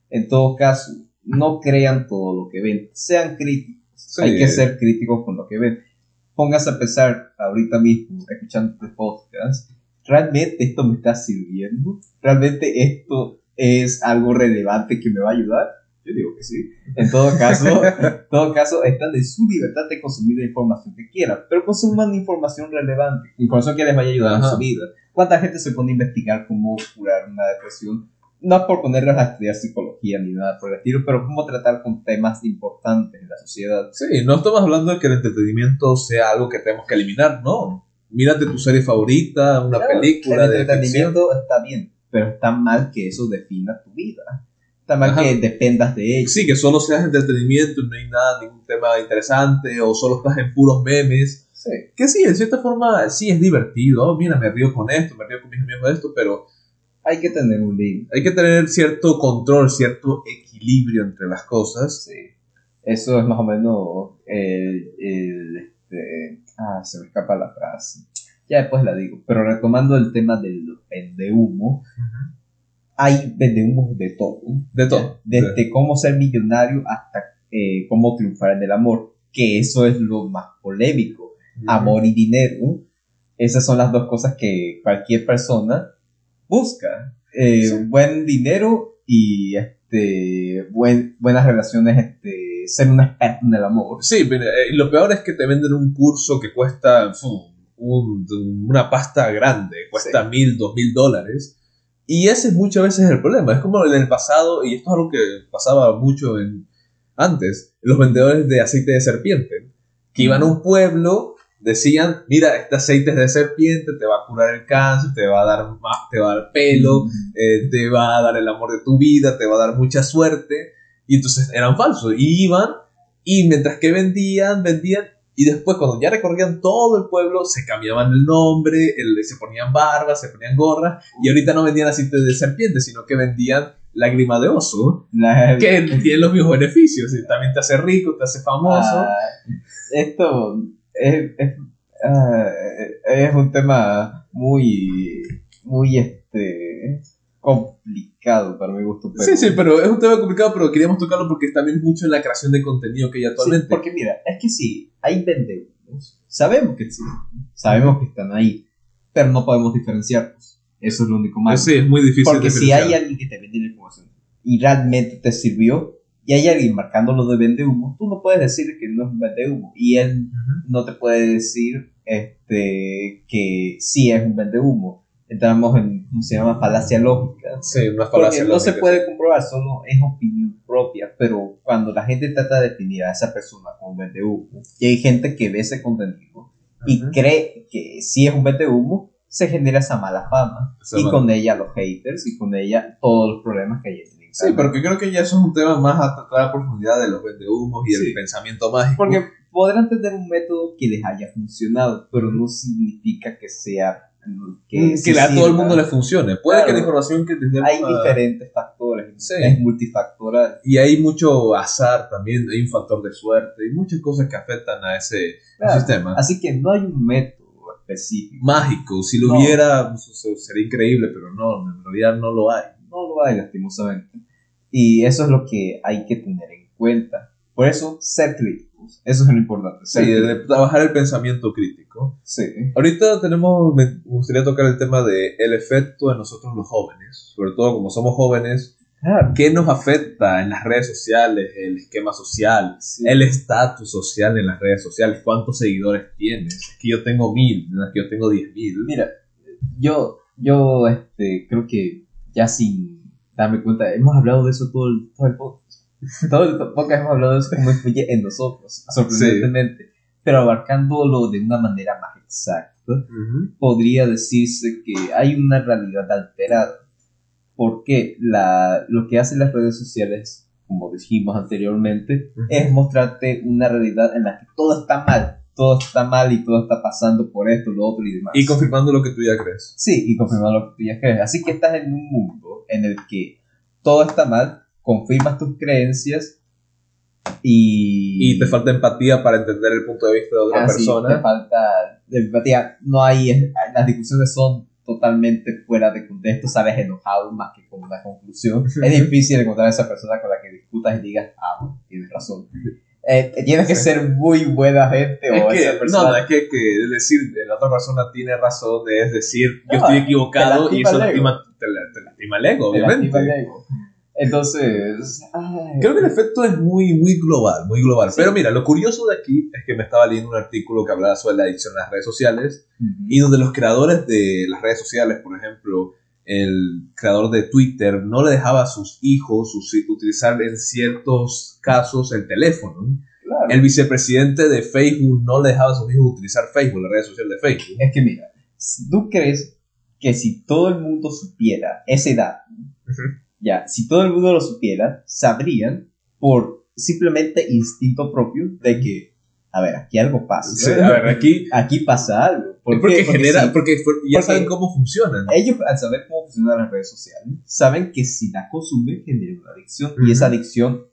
[SPEAKER 2] En todo caso, no crean todo lo que ven. Sean críticos.
[SPEAKER 1] Sí.
[SPEAKER 2] Hay que ser críticos con lo que ven. Póngase a pensar ahorita mismo, escuchando este podcast, ¿realmente esto me está sirviendo? ¿Realmente esto es algo relevante que me va a ayudar? Yo digo que sí. En todo caso, en todo caso, están en su libertad de consumir la información que quieran, pero consuman información relevante, información que les vaya a ayudar en
[SPEAKER 1] Ajá.
[SPEAKER 2] su vida. ¿Cuánta gente se pone a investigar cómo curar una depresión? No por ponerlos a estudiar psicología ni nada por el estilo, pero cómo tratar con temas importantes en la sociedad.
[SPEAKER 1] Sí, no estamos hablando de que el entretenimiento sea algo que tenemos que eliminar, no. Mírate tu serie favorita, una
[SPEAKER 2] Claro,
[SPEAKER 1] película
[SPEAKER 2] el
[SPEAKER 1] de ficción.
[SPEAKER 2] entretenimiento está bien, pero está mal que eso defina tu vida. Está mal
[SPEAKER 1] Ajá.
[SPEAKER 2] que dependas de ello.
[SPEAKER 1] Sí, que solo seas entretenimiento, no hay nada, ningún tema interesante, o solo estás en puros memes.
[SPEAKER 2] Sí.
[SPEAKER 1] Que sí, en cierta forma sí es divertido. Oh, mira, me río con esto, me río con mis amigos de esto, pero
[SPEAKER 2] Hay que tener un límite.
[SPEAKER 1] hay que tener cierto control, cierto equilibrio entre las cosas.
[SPEAKER 2] Sí. Eso es más o menos el, el, este, ah, se me escapa la frase. Ya después la digo. Pero retomando el tema del vendehumo, hay vendehumos de todo.
[SPEAKER 1] De todo.
[SPEAKER 2] Desde cómo ser millonario hasta eh, cómo triunfar en el amor. Que eso es lo más polémico. amor y dinero. Esas son las dos cosas que cualquier persona busca. Eh,
[SPEAKER 1] Sí.
[SPEAKER 2] Buen dinero y este, buen, buenas relaciones, este, ser un experto en el amor.
[SPEAKER 1] Sí, pero, eh, lo peor es que te venden un curso que cuesta un- una pasta grande, cuesta mil, dos mil dólares. Y ese es muchas veces el problema. Es como en el pasado, y esto es algo que pasaba mucho en, antes, los vendedores de aceite de serpiente, que iban a un pueblo, decían, mira, este aceite es de serpiente, te va a curar el cáncer, te va a dar más, te va a dar pelo, eh, te va a dar el amor de tu vida, te va a dar mucha suerte. Y entonces eran falsos. Y iban, y mientras que vendían, vendían, y después cuando ya recorrían todo el pueblo, se cambiaban el nombre, el- se ponían barbas, se ponían gorras, y ahorita no vendían aceite de serpiente, sino que vendían lágrima de oso,
[SPEAKER 2] La-
[SPEAKER 1] que tiene los mismos beneficios, y también te hace rico, te hace famoso.
[SPEAKER 2] Ah, esto es, es, ah, es un tema muy, muy este, complicado para mi gusto. Pero...
[SPEAKER 1] Sí, sí, pero es un tema complicado, pero queríamos tocarlo porque también mucho en la creación de contenido que hay actualmente.
[SPEAKER 2] Sí, porque mira, es que sí, hay vendehumos. Sabemos que existen, sabemos que están ahí, pero no podemos diferenciarlos. Eso es lo único malo.
[SPEAKER 1] Sí, es muy difícil
[SPEAKER 2] Porque si hay alguien que te vende la información y realmente te sirvió, y hay alguien marcándolo de vende humo, tú no puedes decir que no es un vende humo. Y él
[SPEAKER 1] Ujú.
[SPEAKER 2] no te puede decir este, que sí es un vende humo. Entramos en, ¿cómo se llama? Falacia lógica.
[SPEAKER 1] Sí, unas
[SPEAKER 2] Porque
[SPEAKER 1] falacias
[SPEAKER 2] no se puede comprobar, solo es opinión propia. Pero cuando la gente trata de definir a esa persona como vende humo, y hay gente que ve ese contenido y
[SPEAKER 1] Ujú.
[SPEAKER 2] cree que sí es un vende humo, se genera esa mala fama.
[SPEAKER 1] Esa
[SPEAKER 2] y
[SPEAKER 1] mala-
[SPEAKER 2] con ella los haters y con ella todos los problemas que hay en
[SPEAKER 1] Sí, porque creo que ya eso es un tema más a tratar a profundidad de los vendehumos y
[SPEAKER 2] Sí.
[SPEAKER 1] el pensamiento mágico.
[SPEAKER 2] Porque podrán tener un método que les haya funcionado, pero no significa que sea que,
[SPEAKER 1] Mm, que, a todo el mundo le funcione. Puede
[SPEAKER 2] Claro.
[SPEAKER 1] que la información que tenemos
[SPEAKER 2] Hay
[SPEAKER 1] a-
[SPEAKER 2] diferentes factores,
[SPEAKER 1] Sí.
[SPEAKER 2] es multifactorial.
[SPEAKER 1] y hay mucho azar también, hay un factor de suerte, y muchas cosas que afectan a ese
[SPEAKER 2] Claro.
[SPEAKER 1] sistema.
[SPEAKER 2] Así que no hay un método específico.
[SPEAKER 1] Mágico, si lo
[SPEAKER 2] No.
[SPEAKER 1] hubiera, pues, sería increíble, pero no, en realidad no lo hay.
[SPEAKER 2] No lo hay, lastimosamente. Y eso es lo que hay que tener en cuenta. Por eso, ser críticos. Eso es lo importante.
[SPEAKER 1] Sí, de, de trabajar el pensamiento crítico.
[SPEAKER 2] Sí.
[SPEAKER 1] Ahorita tenemos, me gustaría tocar el tema de el efecto en nosotros los jóvenes, sobre todo como somos jóvenes,
[SPEAKER 2] Claro.
[SPEAKER 1] ¿qué nos afecta en las redes sociales, el esquema social,
[SPEAKER 2] Sí.
[SPEAKER 1] el estatus social en las redes sociales, cuántos seguidores tienes? Es que yo tengo mil, es que yo tengo diez mil.
[SPEAKER 2] Mira, yo, yo este, creo que ya sin darme cuenta, hemos hablado de eso todo el, todo el podcast. Todo el podcast hemos hablado de eso cómo influye en nosotros, sorprendentemente. Pero abarcándolo de una manera más exacta, podría decirse que hay una realidad alterada. Porque la, lo que hacen las redes sociales, como dijimos anteriormente, es mostrarte una realidad en la que todo está mal. Todo está mal y todo está pasando por esto, lo otro y demás.
[SPEAKER 1] Y confirmando lo que tú ya crees.
[SPEAKER 2] Sí, y confirmar lo que tú ya crees. Así que estás en un mundo en el que todo está mal, confirmas tus creencias y...
[SPEAKER 1] Y te falta empatía para entender el punto de vista de otra
[SPEAKER 2] Ah, sí,
[SPEAKER 1] persona.
[SPEAKER 2] te falta de empatía. No hay... Las discusiones son totalmente fuera de contexto, sabes enojado más que con una conclusión. Es difícil encontrar a esa persona con la que discutas y digas, ah, tienes razón. Eh, tienes que ser muy buena gente o
[SPEAKER 1] Es
[SPEAKER 2] esa
[SPEAKER 1] que,
[SPEAKER 2] persona...
[SPEAKER 1] no, es que, que decir la otra persona tiene razón, es decir, yo estoy equivocado y eso lastima, te, la- te lastima el ego,
[SPEAKER 2] te
[SPEAKER 1] obviamente.
[SPEAKER 2] lastima el ego. Entonces... ay,
[SPEAKER 1] Creo que el efecto es muy, muy global, muy global.
[SPEAKER 2] Sí.
[SPEAKER 1] Pero mira, lo curioso de aquí es que me estaba leyendo un artículo que hablaba sobre la adicción a las redes sociales y donde los creadores de las redes sociales, por ejemplo, el creador de Twitter no le dejaba a sus hijos sus- utilizar en ciertos casos el teléfono.
[SPEAKER 2] Claro.
[SPEAKER 1] El vicepresidente de Facebook no le dejaba a sus hijos utilizar Facebook, la red social de Facebook.
[SPEAKER 2] Es que mira, ¿tú crees que si todo el mundo supiera esa edad, ya, si todo el mundo lo supiera, sabrían por simplemente instinto propio de que, a ver, aquí algo pasa.
[SPEAKER 1] Sí, a ver, aquí
[SPEAKER 2] Aquí pasa algo. ¿Por
[SPEAKER 1] es porque genera,
[SPEAKER 2] sí,
[SPEAKER 1] porque ya
[SPEAKER 2] Porque-
[SPEAKER 1] saben cómo funcionan.
[SPEAKER 2] ellos al saber cómo funcionan las redes sociales, saben que si la consumen genera una adicción y esa adicción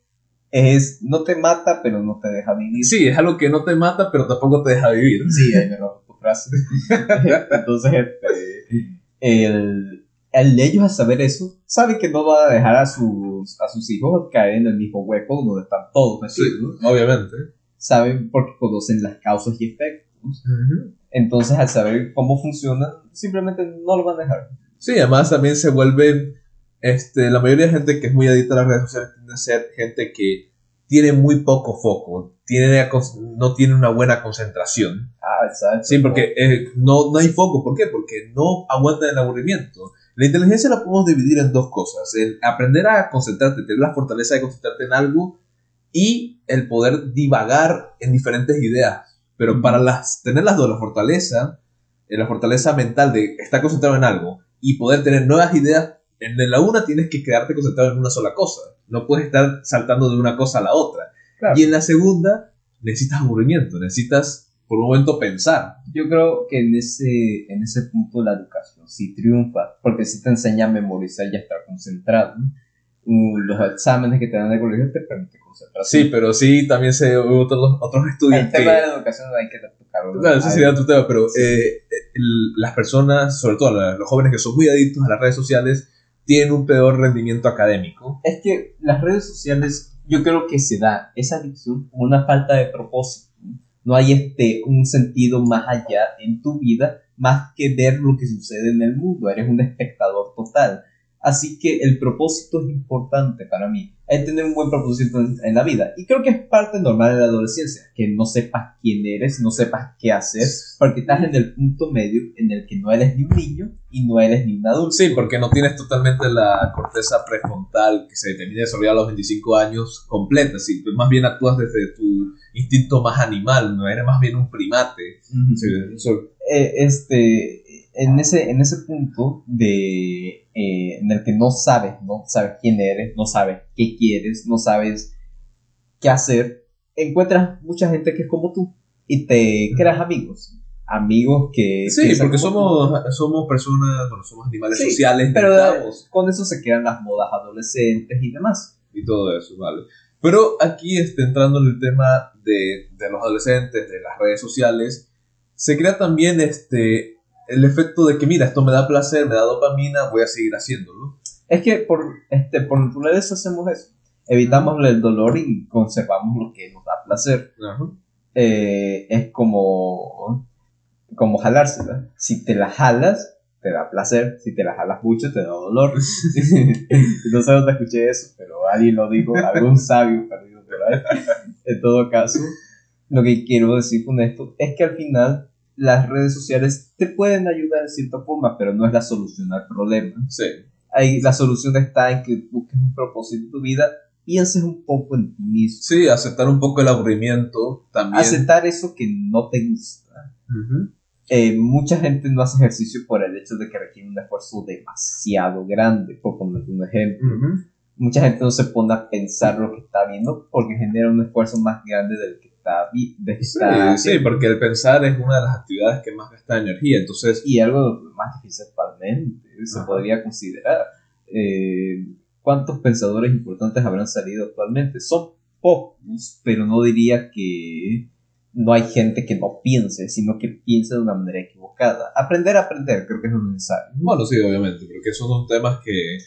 [SPEAKER 2] es no te mata pero no te deja vivir.
[SPEAKER 1] Sí, es algo que no te mata, pero tampoco te deja vivir.
[SPEAKER 2] Sí, ahí me robo tu frase. Entonces, este, el, el ellos al saber eso, saben que no van a dejar a sus, a sus hijos caer en el mismo hueco donde están todos
[SPEAKER 1] Sí,
[SPEAKER 2] metidos.
[SPEAKER 1] obviamente.
[SPEAKER 2] Saben porque conocen las causas y efectos. Entonces, al saber cómo funciona, simplemente no lo van a dejar.
[SPEAKER 1] Sí, además también se vuelven, este, la mayoría de gente que es muy adicta a las redes sociales tiende a ser gente que tiene muy poco foco, tiene, no tiene una buena concentración.
[SPEAKER 2] Ah, exacto.
[SPEAKER 1] Sí, porque eh, no, no hay foco. ¿Por qué? Porque no aguanta el aburrimiento. La inteligencia la podemos dividir en dos cosas. El aprender a concentrarte, tener la fortaleza de concentrarte en algo y el poder divagar en diferentes ideas. Pero para las, tener las dos, la fortaleza, eh, la fortaleza mental de estar concentrado en algo y poder tener nuevas ideas, en la una tienes que quedarte concentrado en una sola cosa. No puedes estar saltando de una cosa a la otra.
[SPEAKER 2] Claro.
[SPEAKER 1] Y en la segunda, necesitas aburrimiento, necesitas por un momento pensar.
[SPEAKER 2] Yo creo que en ese, en ese punto la educación sí triunfa, porque sí te enseña a memorizar y a estar concentrado. Uh, los exámenes que te dan de colegio te permiten concentración.
[SPEAKER 1] Sí, pero sí, también se hubo otros, otros estudios
[SPEAKER 2] El
[SPEAKER 1] que...
[SPEAKER 2] tema de la educación hay que tocarlo.
[SPEAKER 1] Claro, ese sería otro tema, pero
[SPEAKER 2] Sí.
[SPEAKER 1] eh, el- las personas, sobre todo los jóvenes que son muy adictos a las redes sociales, tienen un peor rendimiento académico.
[SPEAKER 2] Es que las redes sociales, yo creo que se da esa adicción como una falta de propósito. No hay este, un sentido más allá en tu vida, más que ver lo que sucede en el mundo. Eres un espectador total. Así que el propósito es importante para mí. Hay que tener un buen propósito en, la vida. Y creo que es parte normal de la adolescencia. Que no sepas quién eres, no sepas qué hacer. Porque estás en el punto medio en el que no eres ni un niño y no eres ni un adulto.
[SPEAKER 1] Sí, porque no tienes totalmente la corteza prefrontal que se termina de desarrollar a los 25 años completa. Sí, más bien actúas desde tu instinto más animal, no eres más bien un primate.
[SPEAKER 2] Eh, este en ese, en ese punto de, eh, en el que no sabes, no sabes quién eres, no sabes qué quieres, no sabes qué hacer, encuentras mucha gente que es como tú y te creas amigos. Amigos que...
[SPEAKER 1] Sí, porque somos, somos personas, bueno, somos animales sociales.
[SPEAKER 2] Pero con eso se quedan las modas adolescentes y demás.
[SPEAKER 1] Y todo eso, vale. Pero aquí está entrando en el tema de, de los adolescentes, de las redes sociales, se crea también este, el efecto de que, mira, esto me da placer, me da dopamina, voy a seguir haciéndolo.
[SPEAKER 2] Es que por, este, por naturaleza hacemos eso. Evitamos el dolor y conservamos lo que nos da placer. Eh, es como, como jalársela. Si te la jalas, te da placer. Si te la jalas mucho, te da dolor. no sé dónde escuché eso, pero alguien lo dijo, algún sabio perdido por ahí. En todo caso, lo que quiero decir con esto es que al final las redes sociales te pueden ayudar en cierta forma, pero no es la solución al problema.
[SPEAKER 1] Sí.
[SPEAKER 2] Ahí, la solución está en que busques un propósito en tu vida, pienses un poco en ti mismo.
[SPEAKER 1] Sí, aceptar un poco el aburrimiento también.
[SPEAKER 2] Aceptar eso que no te gusta. Eh, mucha gente no hace ejercicio por el hecho de que requiere un esfuerzo demasiado grande, por poner un ejemplo. Mucha gente no se pone a pensar lo que está viendo porque genera un esfuerzo más grande del que
[SPEAKER 1] está, sí, sí, porque el pensar es una de las actividades que más gasta energía, entonces...
[SPEAKER 2] Y algo más difícil actualmente, se podría considerar. Eh, ¿Cuántos pensadores importantes habrán salido actualmente? Son pocos, pero no diría que no hay gente que no piense, sino que piense de una manera equivocada. Aprender a aprender, creo que es lo necesario.
[SPEAKER 1] Bueno, sí, obviamente, porque esos son temas que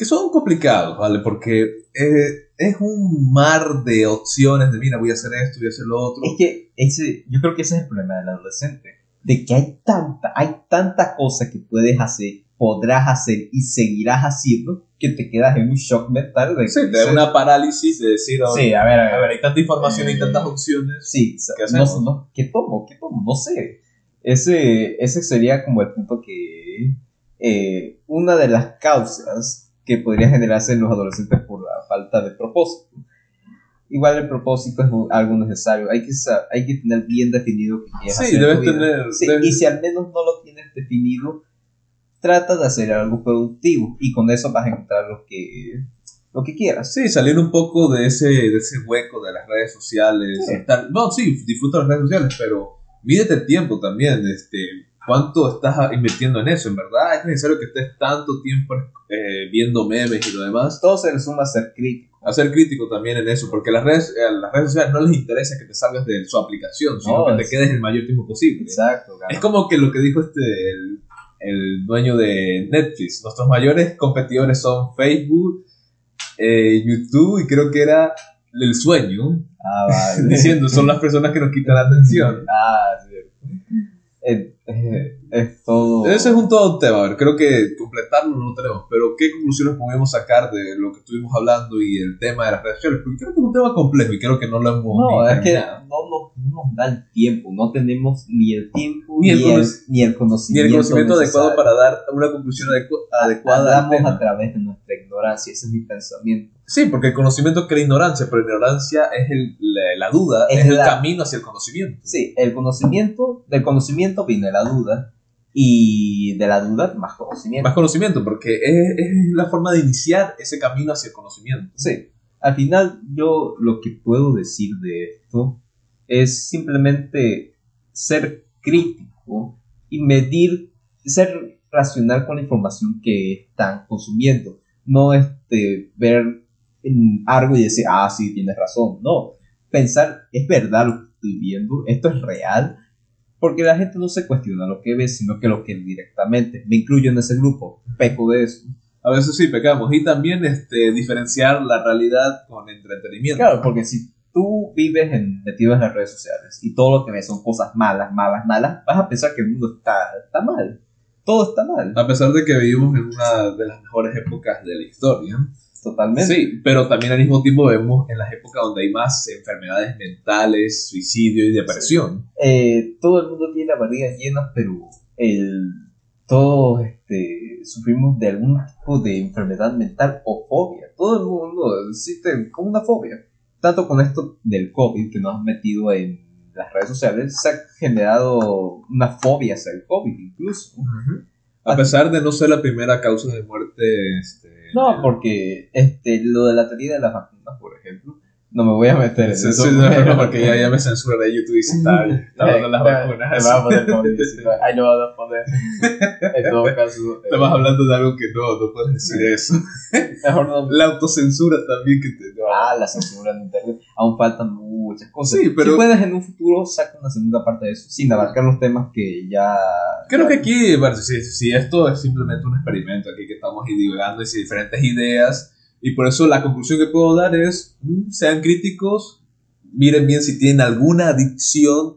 [SPEAKER 1] que son complicados, ¿vale? Porque eh, es un mar de opciones de, mira, voy a hacer esto, voy a hacer lo otro.
[SPEAKER 2] Es que ese, yo creo que ese es el problema del adolescente, de que hay tanta, hay tanta cosa que puedes hacer, podrás hacer y seguirás haciendo que te quedas en un shock mental. De
[SPEAKER 1] sí, te da una parálisis de decir,
[SPEAKER 2] sí, a ver, a ver,
[SPEAKER 1] hay tanta información y tantas opciones.
[SPEAKER 2] Sí, ¿qué No, no, ¿qué tomo? ¿Qué tomo? No sé. Ese, ese sería como el punto que eh, una de las causas que podría generarse en los adolescentes por la falta de propósito. Igual el propósito es algo necesario, hay que, hay que tener bien definido qué quieres
[SPEAKER 1] sí, Debes tener,
[SPEAKER 2] Y si al menos no lo tienes definido, trata de hacer algo productivo y con eso vas a encontrar lo que, lo que quieras.
[SPEAKER 1] Sí, salir un poco de ese, de ese hueco de las redes sociales. no, sí, disfruta las redes sociales, pero mídete el tiempo también. Este, ¿Cuánto estás invirtiendo en eso? ¿En verdad es necesario que estés tanto tiempo eh, viendo memes y lo demás?
[SPEAKER 2] Todo se resume a ser crítico.
[SPEAKER 1] A ser crítico también en eso, porque las redes, a las redes sociales no les interesa que te salgas de su aplicación, sino que te quedes el mayor tiempo posible.
[SPEAKER 2] Exacto.
[SPEAKER 1] Es como que lo que dijo este el, el, dueño de Netflix. Nuestros mayores competidores son Facebook, eh, YouTube y creo que era el sueño.
[SPEAKER 2] Ah, vale.
[SPEAKER 1] Diciendo, son las personas que nos quitan la atención.
[SPEAKER 2] ah, sí. Eh, es todo.
[SPEAKER 1] Ese es un todo un tema. A ver, creo que completarlo no lo tenemos, pero ¿qué conclusiones podemos sacar de lo que estuvimos hablando y el tema de las redes sociales? Porque creo que es un tema complejo y creo que no lo hemos.
[SPEAKER 2] No, es que no, nos da el tiempo, no tenemos ni el tiempo ni, el, ni el, conocimiento.
[SPEAKER 1] Ni el conocimiento adecuado para dar una conclusión adecuada.
[SPEAKER 2] Hablamos a través de nuestra ignorancia, ese es mi pensamiento.
[SPEAKER 1] Sí, porque el conocimiento crea ignorancia, pero ignorancia es el, la, duda, es, el camino hacia el conocimiento.
[SPEAKER 2] Sí, el conocimiento, del conocimiento viene la duda, y de la duda más conocimiento.
[SPEAKER 1] Más conocimiento, porque es, es, la forma de iniciar ese camino hacia el conocimiento.
[SPEAKER 2] Sí, al final yo lo que puedo decir de esto es simplemente ser crítico y medir, ser racional con la información que están consumiendo. No este, ver en algo y decir, ah, sí, tienes razón. No, pensar, es verdad lo que estoy viendo, esto es real, porque la gente no se cuestiona lo que ve, sino que lo que directamente. Me incluyo en ese grupo, peco de eso.
[SPEAKER 1] A veces sí pecamos. Y también este, diferenciar la realidad con entretenimiento.
[SPEAKER 2] Claro, porque si tú vives en, metido en las redes sociales y todo lo que ves son cosas malas, malas, malas, vas a pensar que el mundo está, está mal. Todo está mal.
[SPEAKER 1] A pesar de que vivimos en una de las mejores épocas de la historia.
[SPEAKER 2] Totalmente.
[SPEAKER 1] Sí, pero también al mismo tiempo vemos en las épocas donde hay más enfermedades mentales, suicidio y depresión.
[SPEAKER 2] Eh, todo el mundo tiene la barriga llena, pero el, todos este, sufrimos de algún tipo de enfermedad mental o fobia. Todo el mundo existe como una fobia. Tanto con esto del COVID que nos han metido en las redes sociales, se ha generado una fobia hacia el COVID incluso.
[SPEAKER 1] A pesar de no ser la primera causa de muerte este,
[SPEAKER 2] No, porque este, lo de la teoría de las vacunas, por ejemplo, no me voy a meter en
[SPEAKER 1] Sí,
[SPEAKER 2] eso.
[SPEAKER 1] sí, no, no, porque ya, ya me censura de YouTube y dice, está, está hablando de las vacunas.
[SPEAKER 2] Me va a poner COVID-19. Ahí lo van a poner. En todo caso.
[SPEAKER 1] Estamos hablando de algo que no, no puedes decir eso.
[SPEAKER 2] eh, Mejor no.
[SPEAKER 1] La autocensura también que te... no.
[SPEAKER 2] Ah, la censura en internet. Aún faltan muchas cosas.
[SPEAKER 1] Sí, pero-
[SPEAKER 2] Si puedes en un futuro, saca una segunda parte de eso, sin abarcar los temas que ya.
[SPEAKER 1] Creo que aquí, bueno, si, si esto es simplemente un experimento aquí que estamos divulgando y si diferentes ideas, y por eso la conclusión que puedo dar es, mm, sean críticos, miren bien si tienen alguna adicción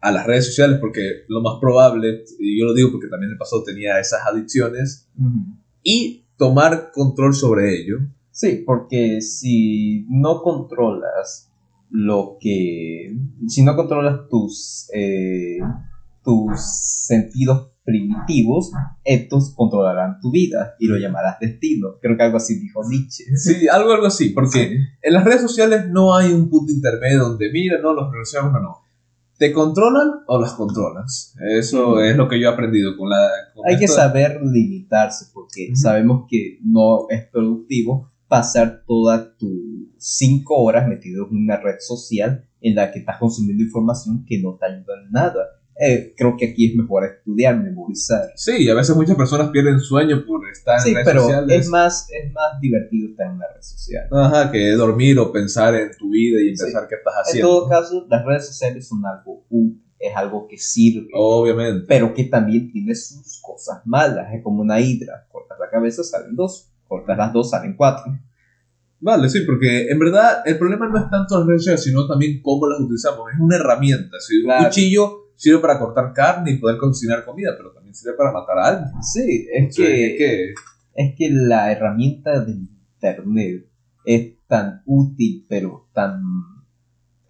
[SPEAKER 1] a las redes sociales, porque lo más probable, y yo lo digo porque también en el pasado tenía esas adicciones,
[SPEAKER 2] Ujú.
[SPEAKER 1] y tomar control sobre ello.
[SPEAKER 2] Sí, porque si no controlas lo que. Si no controlas tus. eh, tus sentidos primitivos, estos controlarán tu vida y lo llamarás destino. Creo que algo así dijo Nietzsche.
[SPEAKER 1] Sí, algo, algo así, porque en las redes sociales no hay un punto intermedio donde, mira, no, los relacionamos, no, no. ¿Te controlan o las controlas? Eso
[SPEAKER 2] Mm.
[SPEAKER 1] es lo que yo he aprendido con la... con
[SPEAKER 2] Hay que saber limitarse porque sabemos que no es productivo pasar todas tus cinco horas metido en una red social en la que estás consumiendo información que no te ayuda en nada. Eh, creo que aquí es mejor estudiar, memorizar.
[SPEAKER 1] Sí, a veces muchas personas pierden sueño por estar
[SPEAKER 2] Sí,
[SPEAKER 1] en redes
[SPEAKER 2] pero
[SPEAKER 1] sociales.
[SPEAKER 2] es más, es más divertido estar en una red social.
[SPEAKER 1] Ajá, que dormir o pensar en tu vida y
[SPEAKER 2] Sí.
[SPEAKER 1] pensar qué estás
[SPEAKER 2] En
[SPEAKER 1] haciendo.
[SPEAKER 2] todo caso, las redes sociales son algo útil, es algo que sirve,
[SPEAKER 1] Obviamente.
[SPEAKER 2] pero que también tiene sus cosas malas. Es como una hidra, cortas la cabeza, salen dos, cortas las dos, salen cuatro.
[SPEAKER 1] Vale, sí, porque en verdad el problema no es tanto las redes sociales, sino también cómo las utilizamos. Es una herramienta. Si
[SPEAKER 2] Claro.
[SPEAKER 1] Un cuchillo sirve para cortar carne y poder cocinar comida, pero también sirve para matar a alguien.
[SPEAKER 2] Sí, es que,
[SPEAKER 1] es que
[SPEAKER 2] es que la herramienta de internet es tan útil, pero tan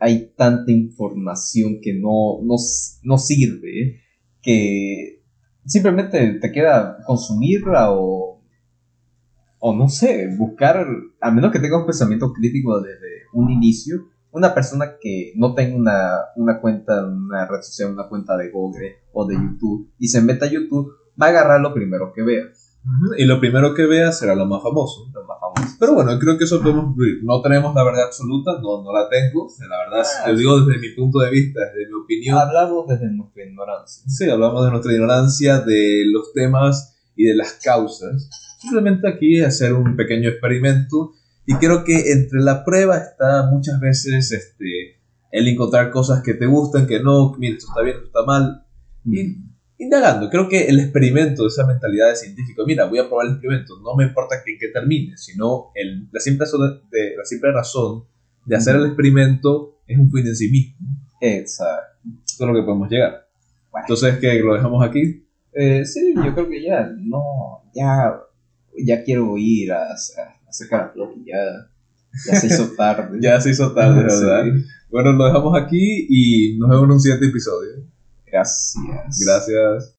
[SPEAKER 2] hay tanta información que no, no, no sirve que simplemente te queda consumirla o, o no sé, buscar, a menos que tengas un pensamiento crítico desde un inicio, una persona que no tenga una, una cuenta en una red social, una cuenta de Google o de YouTube y se meta a YouTube, va a agarrar lo primero que vea.
[SPEAKER 1] Y lo primero que veas será lo más famoso.
[SPEAKER 2] Lo más famoso.
[SPEAKER 1] Pero bueno, creo que eso podemos concluir. No tenemos la verdad absoluta, no, no la tengo. La verdad,
[SPEAKER 2] Ah,
[SPEAKER 1] te digo desde mi punto de vista, desde mi opinión.
[SPEAKER 2] Hablamos desde nuestra ignorancia.
[SPEAKER 1] Sí, hablamos de nuestra ignorancia, de los temas y de las causas. Simplemente aquí hacer un pequeño experimento. Y creo que entre la prueba está muchas veces este, el encontrar cosas que te gustan, que no, mira, esto está bien, esto está mal. Y indagando, creo que el experimento esa mentalidad de científico, mira, voy a probar el experimento, no me importa que, que termine, sino el, la, simple razón de, la simple razón de hacer el experimento es un fin en sí mismo.
[SPEAKER 2] Exacto.
[SPEAKER 1] Eso es lo que podemos llegar.
[SPEAKER 2] Bueno.
[SPEAKER 1] Entonces, que lo dejamos aquí.
[SPEAKER 2] Eh, sí, yo creo que ya, no, ya, ya quiero ir a, a, a sacar a Floki, ya, ya se hizo tarde.
[SPEAKER 1] Ya se hizo tarde,
[SPEAKER 2] Sí.
[SPEAKER 1] ¿verdad? Bueno, lo dejamos aquí y nos vemos en un siguiente episodio.
[SPEAKER 2] Gracias.
[SPEAKER 1] Gracias.